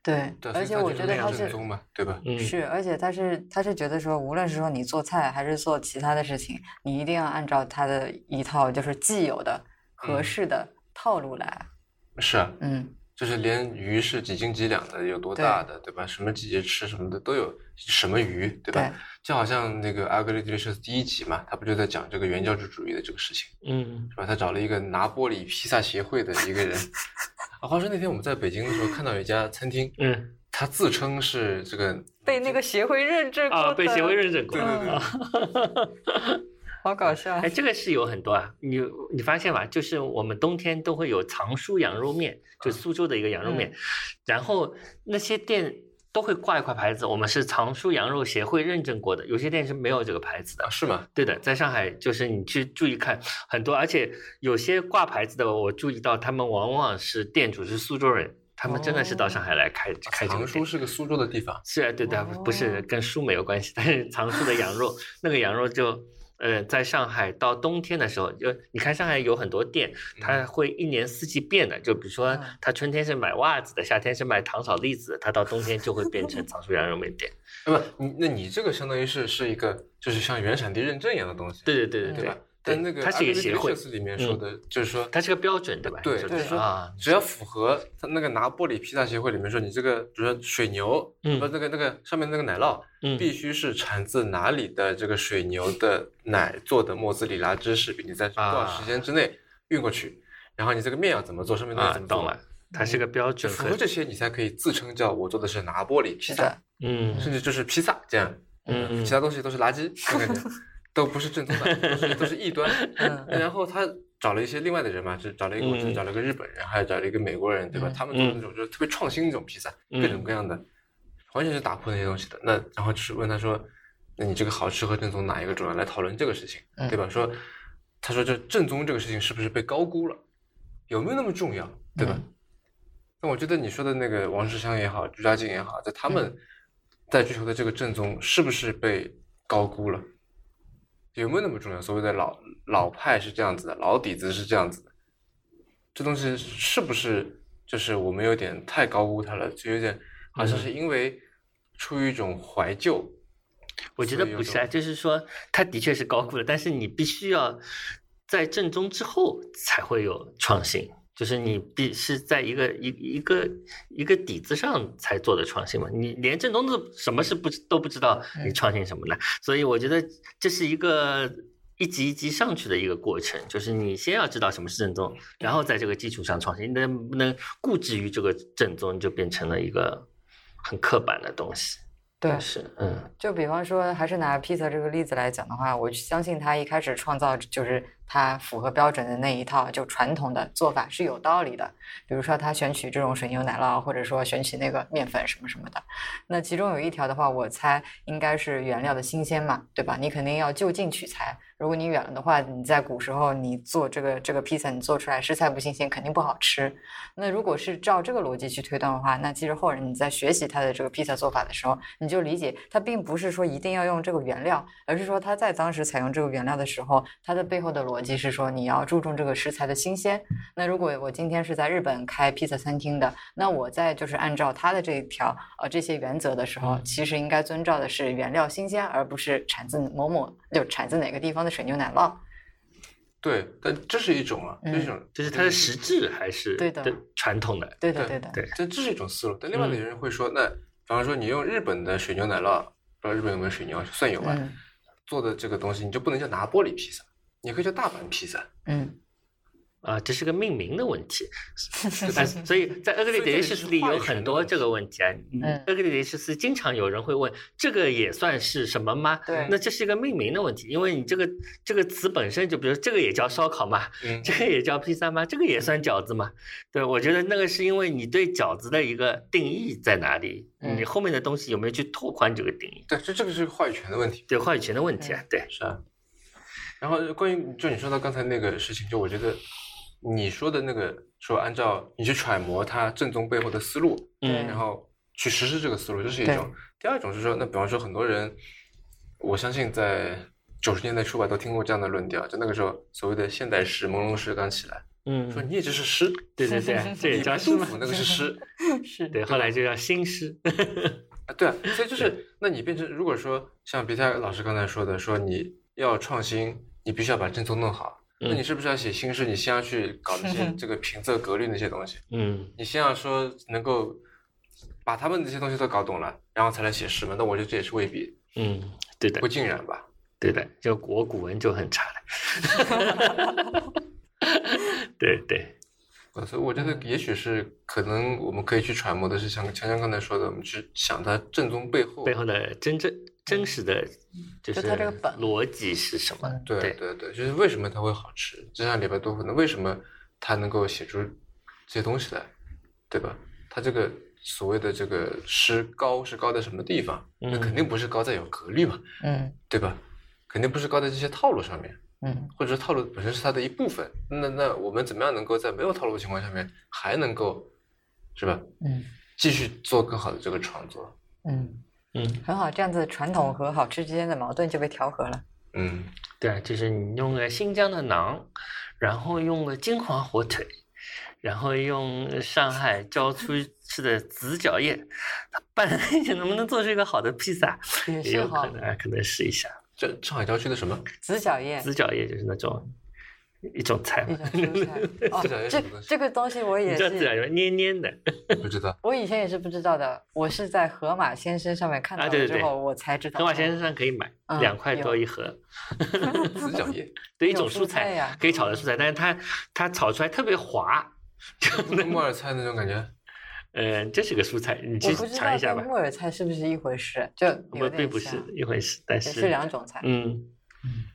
对，对，而且我觉得他是正宗嘛，对吧？嗯，是，而且他是他是觉得说，无论是说你做菜还是做其他的事情，你一定要按照他的一套就是既有的合嗯适的套路来。是啊，嗯，就是连鱼是几斤几两的，有多大的，对吧？什么季节吃什么的都有，什么鱼，对吧？对就好像那个《Ugly Delicious》第一集嘛，他不就在讲这个原教旨主义的这个事情，嗯是吧？他找了一个拿玻璃披萨协会的一个人。啊，话说那天我们在北京的时候看到有一家餐厅，嗯他自称是这个被那个协会认证过被协会认证过，对对对啊 好搞笑。哎，这个是有很多啊，你你发现吧？就是我们冬天都会有藏书羊肉面，就苏州的一个羊肉面，然后那些店都会挂一块牌子，我们是藏书羊肉协会认证过的，有些店是没有这个牌子的啊，。是吗？对的，在上海就是你去注意看很多，而且有些挂牌子的，我注意到他们往往是店主是苏州人，他们真的是到上海来开、开这个店。藏书是个苏州的地方，是啊，对的，不是哦跟书没有关系，但是藏书的羊肉，那个羊肉就，呃，在上海到冬天的时候，就你看上海有很多店，它会一年四季变的，就比如说嗯它春天是买袜子的，夏天是买糖炒栗子的，它到冬天就会变成藏书 羊肉面店。啊不，你那你这个相当于是是一个就是像原产地认证一样的东西，对对对对对对吧？但那个它是一个协会里面说的，就是说它是个标准，对吧？对就对是啊，只要符合它那个拿玻璃披萨协会里面说，你这个比如说水牛，嗯不那个那个上面那个奶酪，嗯必须是产自哪里的这个水牛的奶做的莫兹里拉芝士饼，你在多少时间之内运过去，然后你这个面要怎么做，上面东西啊怎，么做，懂了，它是个标准和符合这些，你才可以自称叫我做的是拿玻璃披萨，，嗯甚至就是披萨这样，嗯嗯其他东西都是垃圾，都不是正宗的，都是都是异端。嗯然后他找了一些另外的人嘛，是找了一个，找了一个日本人，还有找了一个美国人，对吧？嗯他们做的那种就是特别创新那种披萨，嗯各种各样的，完全是打破那些东西的。那然后就是问他说，那你这个好吃和正宗哪一个重要？来讨论这个事情，嗯对吧？说他说这正宗这个事情是不是被高估了？有没有那么重要？对吧？嗯那我觉得你说的那个王世襄也好，朱家靖也好，在他嗯们在追求的这个正宗，是不是被高估了？有没有那么重要？所谓的老老派是这样子的，老底子是这样子的，这东西是不是就是我们有点太高估它了？就有点好像是因为出于一种怀旧，我觉得不是啊，就是说它的确是高估了，但是你必须要在正宗之后才会有创新，就是你必是在一个一一个一个底子上才做的创新嘛。你连正宗的什么是不知都不知道，你创新什么呢？所以我觉得这是一个。一级一级上去的一个过程，就是你先要知道什么是正宗，然后在这个基础上创新。你能不能固执于这个正宗，就变成了一个很刻板的东西。对，是，嗯就比方说，还是拿披萨这个例子来讲的话，我相信他一开始创造就是它符合标准的那一套就传统的做法是有道理的。比如说他选取这种水牛奶酪，或者说选取那个面粉什么什么的。那其中有一条的话，我猜应该是原料的新鲜嘛，对吧？你肯定要就近取材。如果你远了的话，你在古时候你做这个这个披萨，你做出来食材不新鲜，肯定不好吃。那如果是照这个逻辑去推断的话，那其实后人你在学习他的这个披萨做法的时候，你就理解他并不是说一定要用这个原料，而是说他在当时采用这个原料的时候，它的背后的逻辑是说你要注重这个食材的新鲜。那如果我今天是在日本开披萨餐厅的，那我在就是按照他的这一条呃这些原则的时候，其实应该遵照的是原料新鲜，而不是产自某某就产自哪个地方的水牛奶酪。对，但这是一种啊，这是一种，就是它的实质还是对的传统的，对的，对的，对，这这是一种思路。但另外的人会说，那比方说你用日本的水牛奶酪，不知道日本有没有水牛，算有吧，做的这个东西，你就不能叫拿玻璃披萨，你可以叫大阪披萨。嗯。啊，这是个命名的问题，所以 在厄格里德西斯里有很多这个问题啊。厄格里德西斯经常有人会问，这个也算是什么吗？对，那这是一个命名的问题，因为你这个这个词本身就，比如这个也叫烧烤嘛，这个也叫披萨吗？这个也算饺子吗？对，我觉得那个是因为你对饺子的一个定义在哪里，你后面的东西有没有去拓宽这个定义？对，这这个是话语权的问题。对，话语权的问题啊，对，是啊。然后关于就你说到刚才那个事情，就我觉得。你说的那个说，按照你去揣摩它正宗背后的思路，嗯，然后去实施这个思路，这是一种。第二种是说，那比方说很多人，我相信在九十年代初吧，都听过这样的论调，就那个时候所谓的现代诗、朦胧诗刚起来，嗯，说你也就是诗，对对对，这也叫诗嘛，那个是诗，是。对，后来就叫新诗，啊，对啊，所以就是，那你变成如果说像别泰老师刚才说的，说你要创新，你必须要把正宗弄好。那你是不是要写新诗？你先要去搞那些 这个平仄格律那些东西。嗯，你先要说能够把他们这些东西都搞懂了，然后才来写诗嘛？那我觉得这也是未必。嗯，对的，不尽然吧？对的，就我古文就很差了。对对，所以我觉得也许是可能我们可以去揣摩的是像强强刚才说的，我们去想它正宗背后背后的真正。真实的，就是它这个本逻辑是什么？对对对，就是为什么它会好吃？就像里边多可能为什么他能够写出这些东西来，对吧？他这个所谓的这个诗高是高在什么地方？那肯定不是高在有格律嘛，嗯，对吧？肯定不是高在这些套路上面，嗯，或者说套路本身是它的一部分。那那我们怎么样能够在没有套路的情况下面还能够，是吧？嗯，继续做更好的这个创作，嗯。嗯，很好，这样子传统和好吃之间的矛盾就被调和了。嗯，对，就是你用个新疆的馕，然后用个金华火腿，然后用上海郊区吃的紫角叶，拌在一起能不能做出一个好的披萨？也有可能，可能试一下。这上海郊区的什么？紫角叶。紫角叶就是那种。一种菜，一种蔬菜。哦，这这个东西我也是。黏黏的，不知道。我以前也是不知道的，我是在河马先生上面看到了之后，我才知道。河马先生上可以买，两块多一盒。紫角叶，对，一种蔬菜呀，可以炒的蔬菜，但是它它炒出来特别滑，就木耳菜那种感觉。嗯，这是个蔬菜，你去尝一下吧。木耳菜是不是一回事？就不并不是一回事，但是是两种菜。嗯嗯。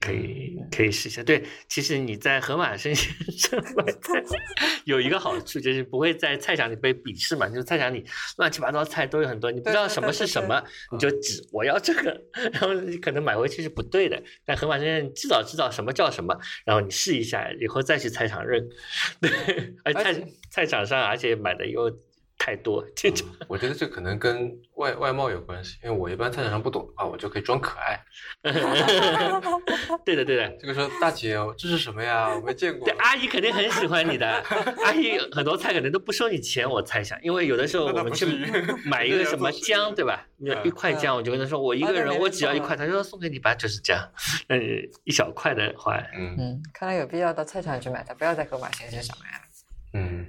可以可以试一下，对，其实你在盒马生鲜 上买菜 有一个好处，就是不会在菜场里被鄙视嘛。就是菜场里乱七八糟菜都有很多，你不知道什么是什么，你就指我要这个，然后你可能买回去是不对的。但盒马生鲜至少知道什么叫什么，然后你试一下，以后再去菜场认。对，而菜菜场上而且买的又。太多，这种我觉得这可能跟外外貌有关系，因为我一般菜场上不懂的话，我就可以装可爱。对的，对的。这个时候，大姐，这是什么呀？我没见过。对，阿姨肯定很喜欢你的。阿姨很多菜可能都不收你钱，我猜想，因为有的时候我们去 买一个什么姜，对吧？一块姜，我就跟他说，我一个人我只要一块，他说送给你吧，就是这样。嗯，一小块的话，嗯嗯，看来有必要到菜场去买它，不要在盒马鲜生上买了。嗯。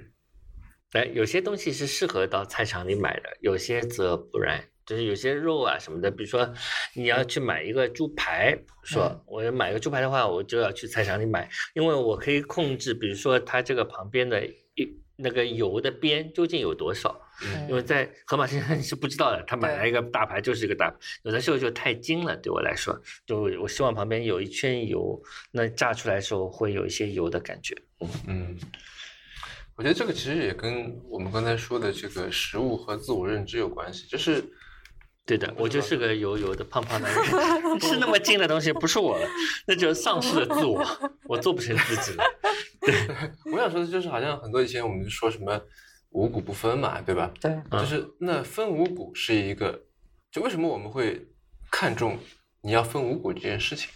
哎，有些东西是适合到菜场里买的，有些则不然。就是有些肉啊什么的，比如说你要去买一个猪排，说我要买个猪排的话，我就要去菜场里买，因为我可以控制，比如说它这个旁边的一那个油的边究竟有多少。嗯因为在河马身上 你是不知道的，他买对来一个大牌就是一个大牌，有的时候就太精了，对我来说，就我希望旁边有一圈油，那炸出来的时候会有一些油的感觉。嗯，我觉得这个其实也跟我们刚才说的这个食物和自我认知有关系，就是对的，我就是个油油的胖胖的人，吃那么精的东西不是我了，那就丧失了自我，我做不成自己了。我想说的就是，好像很多以前我们就说什么五谷不分嘛，对吧？对，嗯就是那分五谷是一个，就为什么我们会看重你要分五谷这件事情，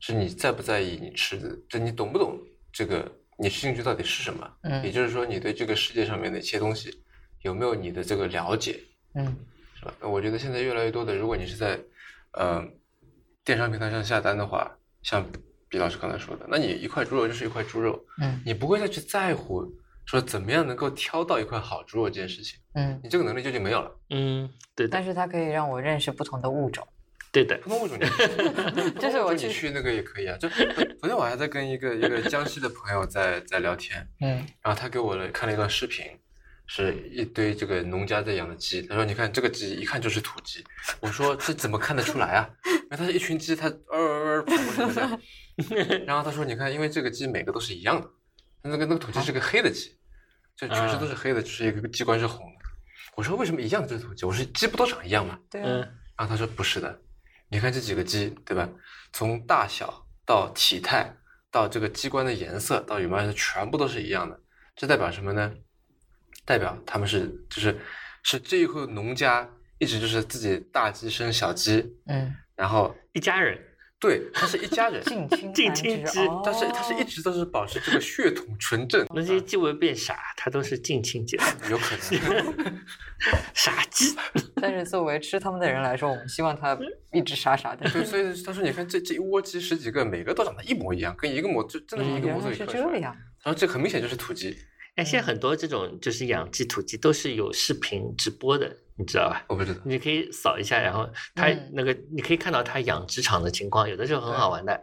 是你在不在意你吃的，就你懂不懂这个你吃进去到底是什么？嗯也就是说，你对这个世界上面的一些东西有没有你的这个了解，嗯是吧？那我觉得现在越来越多的，如果你是在呃电商平台上下单的话，像毕老师刚才说的，那你一块猪肉就是一块猪肉，嗯你不会再去在乎说怎么样能够挑到一块好猪肉这件事情，嗯，你这个能力就已经没有了。嗯，对的，但是它可以让我认识不同的物种。对的，普通物种你，就是你去那个也可以啊。就昨天我还在跟一个一个江西的朋友在在聊天，嗯然后他给我了看了一段视频，是一堆这个农家在养的鸡。他说：“你看这个鸡，一看就是土鸡。”我说：“这怎么看得出来啊？因为它是一群鸡，它呃呃呃跑过去的。” 然后他说：“你看，因为这个鸡每个都是一样的，那个那个土鸡是个黑的鸡，就全身都是黑的，就是一个鸡冠是红的。”我说：“为什么一样就是土鸡？”我说：“鸡不都长一样吗？”对然后他说不是的，你看这几个鸡，对吧？从大小到体态，到这个鸡冠的颜色，到羽毛颜色，全部都是一样的。这代表什么呢？代表他们是就是是这一户农家一直就是自己大鸡生小鸡，嗯，然后一家人，对，他是一家人，近亲 近亲但是他是一直都是保持这个血统纯正，那些鸡会变傻，它都是近亲结合，有可能。傻鸡。但是作为吃它们的人来说，我们希望它一直傻傻的。对，所以他说你看这这一窝鸡十几个，每个都长得一模一样，跟一个模就真的是一个模子原来是里刻出来的。这样，他说这很明显就是土鸡，哎，现在很多这种就是养鸡、土鸡都是有视频直播的，你知道吧？我不知道。你可以扫一下，然后它嗯那个你可以看到它养殖场的情况，有的时候很好玩的。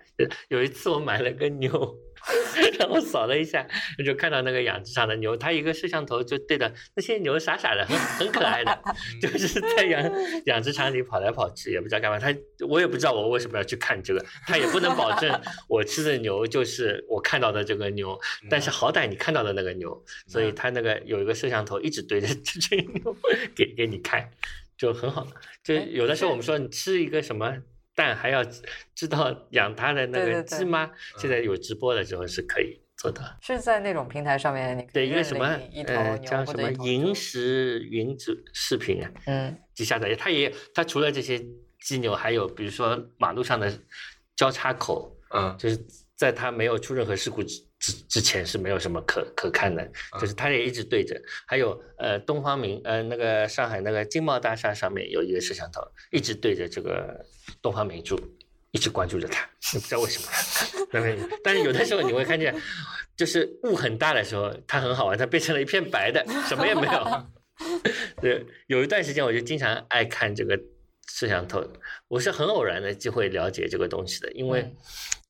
有一次我买了个牛，然后扫了一下，就看到那个养殖场的牛，它一个摄像头就对着那些牛傻傻的，很 很可爱的，就是在养养殖场里跑来跑去，也不知道干嘛。它我也不知道我为什么要去看这个，它也不能保证我吃的牛就是我看到的这个牛，但是好歹你看到的那个牛，所以它那个有一个摄像头一直对着这只牛给给你看，就很好。就哎有的时候我们说你吃一个什么蛋，还要知道养它的那个对对对鸡吗？现在有直播的时候是可以做的。是在那种平台上面，你可对一个什么一头呃牛叫什么或者一头银石云子视频啊，嗯就下载。它也它除了这些鸡牛，还有比如说马路上的交叉口，嗯就是在它没有出任何事故之之之前是没有什么可可看的，就是它也一直对着。还有呃东方明呃那个上海那个金茂大厦上面有一个摄像头，一直对着这个东方明珠。一直关注着它，也 不知道为什么。但是有的时候你会看见，就是雾很大的时候，它很好玩，它变成了一片白的，什么也没有。对，有一段时间我就经常爱看这个摄像头，我是很偶然的机会了解这个东西的，因为嗯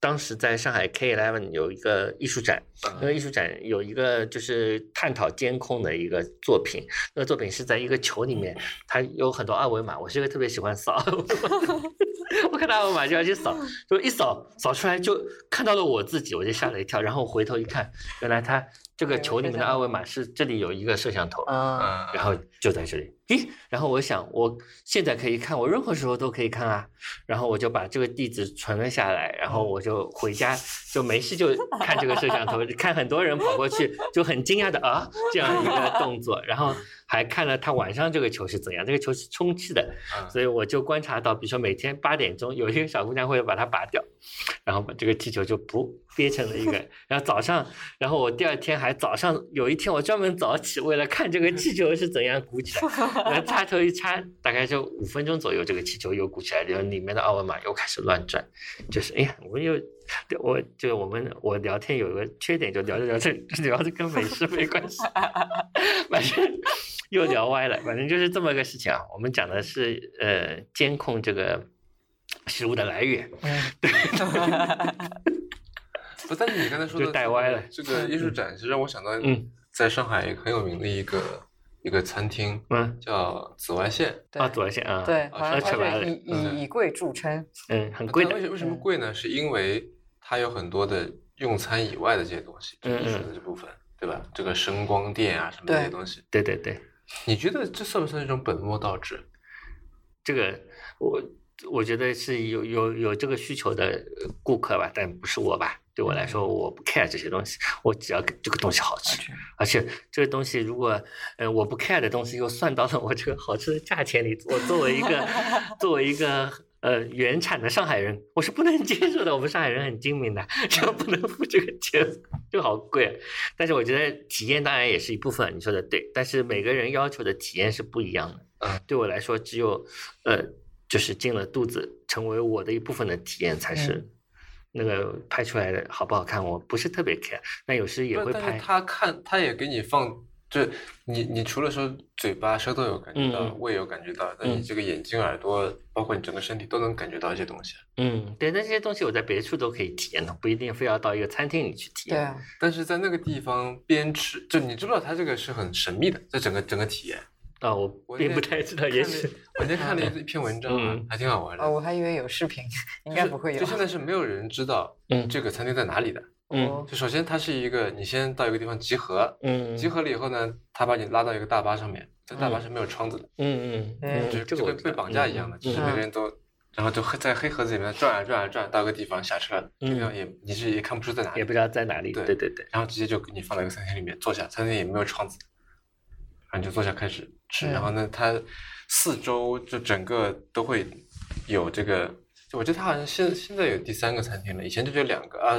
当时在上海 K Eleven 有一个艺术展，那个艺术展有一个就是探讨监控的一个作品，那个作品是在一个球里面，它有很多二维码，我是一个特别喜欢扫二维码。我看到二维码就要去扫，就一扫扫出来就看到了我自己，我就吓了一跳。然后回头一看，原来它这个球里面的二维码是这里有一个摄像头，嗯。嗯，然后就在这里。咦，然后我想，我现在可以看，我任何时候都可以看啊。然后我就把这个地址存了下来，然后我就回家就没事就看这个摄像头，看很多人跑过去就很惊讶的啊这样一个动作，然后还看了他晚上这个球是怎样，这个球是充气的，嗯。所以我就观察到，比如说每天八点钟有一个小姑娘会把它拔掉，然后把这个气球就噗憋成了一个，然后早上，然后我第二天还早上有一天我专门早起为了看这个气球是怎样鼓起来，然后插头一插，大概就五分钟左右，这个气球又鼓起来，然后里面的二维码又开始乱转，就是哎呀，我又。我就我们我聊天有个缺点，就聊着聊着 聊着跟美食没关系，反正又聊歪了，反正就是这么个事情啊。我们讲的是呃监控这个食物的来源，嗯不，但是你刚才说的就带歪了这个艺术展，是让我想到嗯在上海很有名的一个一个餐厅，嗯叫紫外线。对啊，紫外线啊，对，啊好像它是以嗯以以贵著称。嗯，很贵的为，什为什么贵呢？是因为它有很多的用餐以外的这些东西，就嗯你说的这部分，对吧？这个声光电啊什么这些东西，对对对，你觉得这算不算一种本末倒置？这个我我觉得是有有有这个需求的呃顾客吧，但不是我吧。对我来说，我不 care 这些东西，我只要这个东西好吃，而且这个东西如果呃我不 care 的东西又算到了我这个好吃的价钱里，我作为一个 作为一个呃原产的上海人，我是不能接受的。我们上海人很精明的，就不能付这个钱，就好贵。啊但是我觉得体验当然也是一部分，你说的对。但是每个人要求的体验是不一样的。嗯，对我来说，只有呃，就是进了肚子，成为我的一部分的体验才是。那个拍出来的好不好看，我不是特别 care。那有时也会拍他看他也给你放，就你你除了说嘴巴、舌头有感觉到，胃有感觉到，那你嗯这个眼睛、耳朵，包括你整个身体都能感觉到一些东西。嗯，对，那这些东西我在别处都可以体验的，不一定非要到一个餐厅里去体验。对啊，但是在那个地方边吃，就你知不知道它这个是很神秘的，这整个整个体验。啊，我并我那天不太知道，也许我今天看了一一篇文章啊嗯，还挺好玩的。哦，我还以为有视频，应该不会有就。现在是没有人知道嗯这个餐厅在哪里的。嗯哦就首先它是一个，你先到一个地方集合，嗯集合了以后呢，他把你拉到一个大巴上面，这大巴是没有窗子的，嗯嗯嗯就就跟被绑架一样的，嗯就是每个人都，然后就黑在黑盒子里面转啊转啊转，到个地方下车，嗯这样也你是也看不出在哪里也不，知道在哪里。对对对对，然后直接就给你放到一个餐厅里面坐下，餐厅也没有窗子，然后你就坐下开始吃，嗯然后呢，它四周就整个都会有这个，就我觉得它好像现现在有第三个餐厅了，以前就只有两个啊，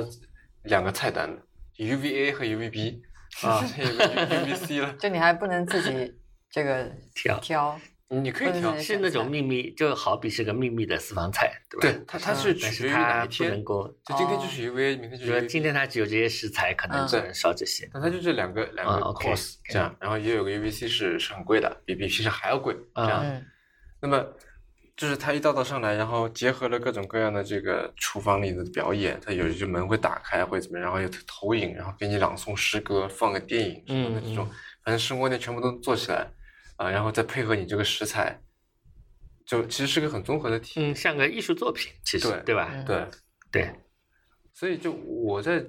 两个菜单的，UVA 和 UVB 啊，现在有个 UVC 了，就你还不能自己这个挑。挑，你可以挑，是那种秘密，就好比是个秘密的私房菜，对吧？对，它它是取决于哪一天能，够，就今天就是 UVA，明天就是说今天它只有这些食材，可能嗯只能烧这些。那它就这两个两个啊，OK，course 这样，然后也有个 UVC 是是很贵的，比比平时还要贵这样。嗯那么就是它一道道上来，然后结合了各种各样的这个厨房里的表演，它有一些门会打开会怎么样，然后有投影，然后给你朗诵诗歌，放个电影什么的嗯这种，反正生活内全部都做起来啊，然后再配合你这个食材，就其实是个很综合的体验。嗯，像个艺术作品，其实对对吧？嗯对，对，所以就我在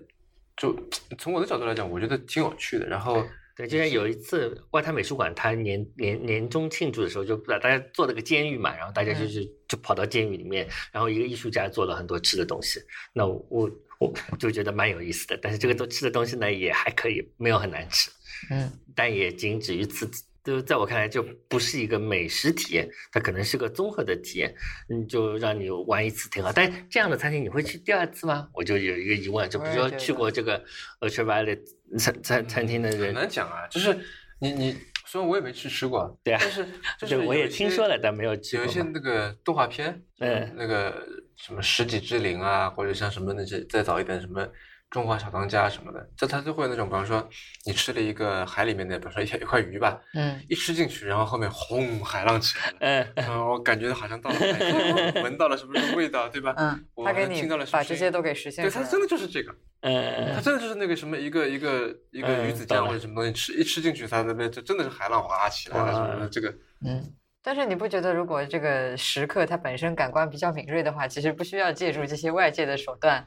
就从我的角度来讲，我觉得挺有趣的。然后对，就像有一次外滩美术馆，它年年年终庆祝的时候，就把大家做了个监狱嘛，然后大家就是就跑到监狱里面，然后一个艺术家做了很多吃的东西，那我我我就觉得蛮有意思的。但是这个都吃的东西呢，也还可以，没有很难吃，嗯但也仅止于此。就在我看来，就不是一个美食体验，它可能是个综合的体验，嗯，就让你玩一次挺好。但这样的餐厅你会去第二次吗？我就有一个疑问，就比如说去过这个 Ultraviolet 餐餐餐厅的人很，难讲啊，就是你你虽然我也没去吃过，对啊但是 就是，我也听说了，但没有去有。一些那个动画片，嗯那个什么《十几之灵》啊，或者像什么那些再早一点什么《中华小当家》什么的，就他就会那种，比方说你吃了一个海里面的，比方说一条一块鱼吧，嗯一吃进去，然后后面轰海浪起来了。嗯然后我感觉好像到了海边，闻到了什么什么味道，对吧？嗯，我他给你听到了什么把这些都给实现了。它真的就是这个，嗯，他真的就是那个什么一个一个一个嗯鱼子酱或者什么东西吃一吃进去，他那边就真的是海浪哗起来了什么的，这个嗯，但是你不觉得，如果这个食客他本身感官比较敏锐的话，其实不需要借助这些外界的手段。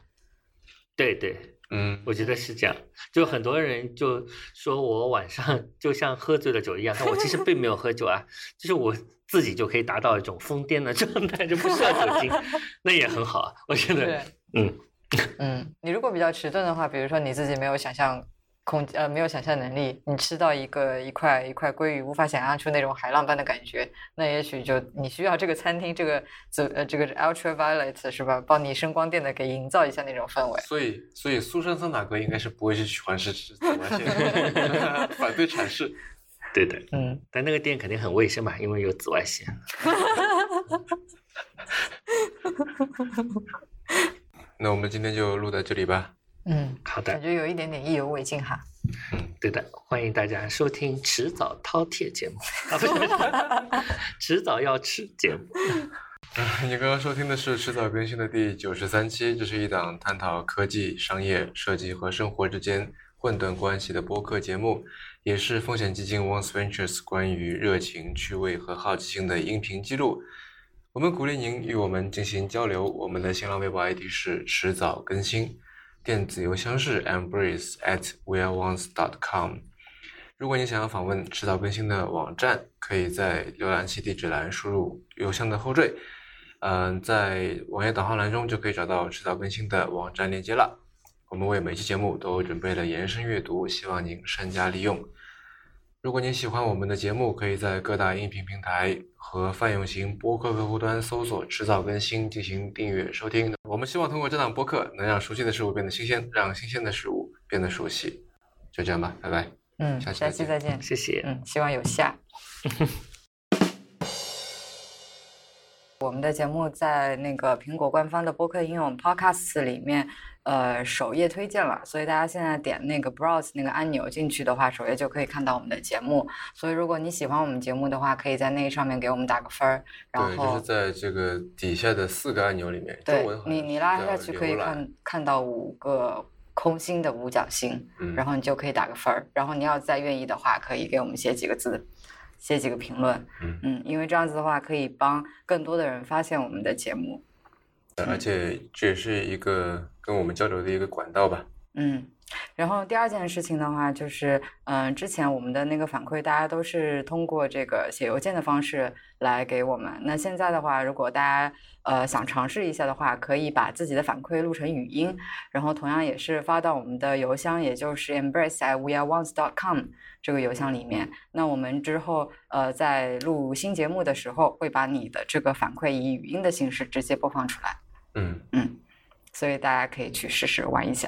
对对，嗯，我觉得是这样。就很多人就说我晚上就像喝醉了酒一样，但我其实并没有喝酒啊，就是我自己就可以达到一种疯癫的状态，就不需要酒精，那也很好啊。我觉得，嗯嗯，你如果比较迟钝的话，比如说你自己没有想象空呃没有想象能力，你吃到一个一块一块鲑鱼，无法想象出那种海浪般的感觉，那也许就你需要这个餐厅这个紫呃这个 ultraviolet 是吧，帮你声光电的给营造一下那种氛围。所以，所以苏珊桑塔格应该是不会去喜欢吃紫外线，反对阐释。对的。嗯，但那个店肯定很卫生嘛，因为有紫外线。那我们今天就录到这里吧。嗯，好的，感觉有一点点意犹未尽哈。嗯对的，欢迎大家收听迟早饕餮节目 啊，不是，迟早要吃节目。你刚刚收听的是迟早更新的第九十三期，这是一档探讨科技、商业、设计和生活之间混沌关系的播客节目，也是风险基金 Once Ventures 关于热情、趣味和好奇心的音频记录。我们鼓励您与我们进行交流。我们的新浪微博 ID 是迟早更新，电子邮箱是 embrace at weareones dot com。如果你想要访问迟早更新的网站，可以在浏览器地址栏输入邮箱的后缀。嗯，在网页导航栏中就可以找到迟早更新的网站链接了。我们为每期节目都准备了延伸阅读，希望您善加利用。如果您喜欢我们的节目，可以在各大音频平台和泛用型播客客户端搜索“迟早更新”进行订阅收听。我们希望通过这档播客，能让熟悉的事物变得新鲜，让新鲜的事物变得熟悉。就这样吧，拜拜。嗯，下期再见期再见。谢谢。嗯，希望有下。我们的节目在那个苹果官方的播客应用 Podcasts 里面，呃，首页推荐了，所以大家现在点那个 Browse 那个按钮进去的话，首页就可以看到我们的节目。所以如果你喜欢我们节目的话，可以在那上面给我们打个分儿，然对，就后是在这个底下的四个按钮里面，对你你拉下去可以看看到五个空心的五角星，嗯，然后你就可以打个分儿。然后你要再愿意的话，可以给我们写几个字，写几个评论。嗯因为这样子的话，可以帮更多的人发现我们的节目。而且这也是一个跟我们交流的一个管道吧。嗯，然后第二件事情的话，就是嗯、之前我们的那个反馈，大家都是通过这个写邮件的方式来给我们。那现在的话，如果大家呃想尝试一下的话，可以把自己的反馈录成语音，然后同样也是发到我们的邮箱，也就是 embrace at weareones.com 这个邮箱里面。那我们之后呃在录新节目的时候，会把你的这个反馈以语音的形式直接播放出来。嗯。嗯，所以大家可以去试试玩一下。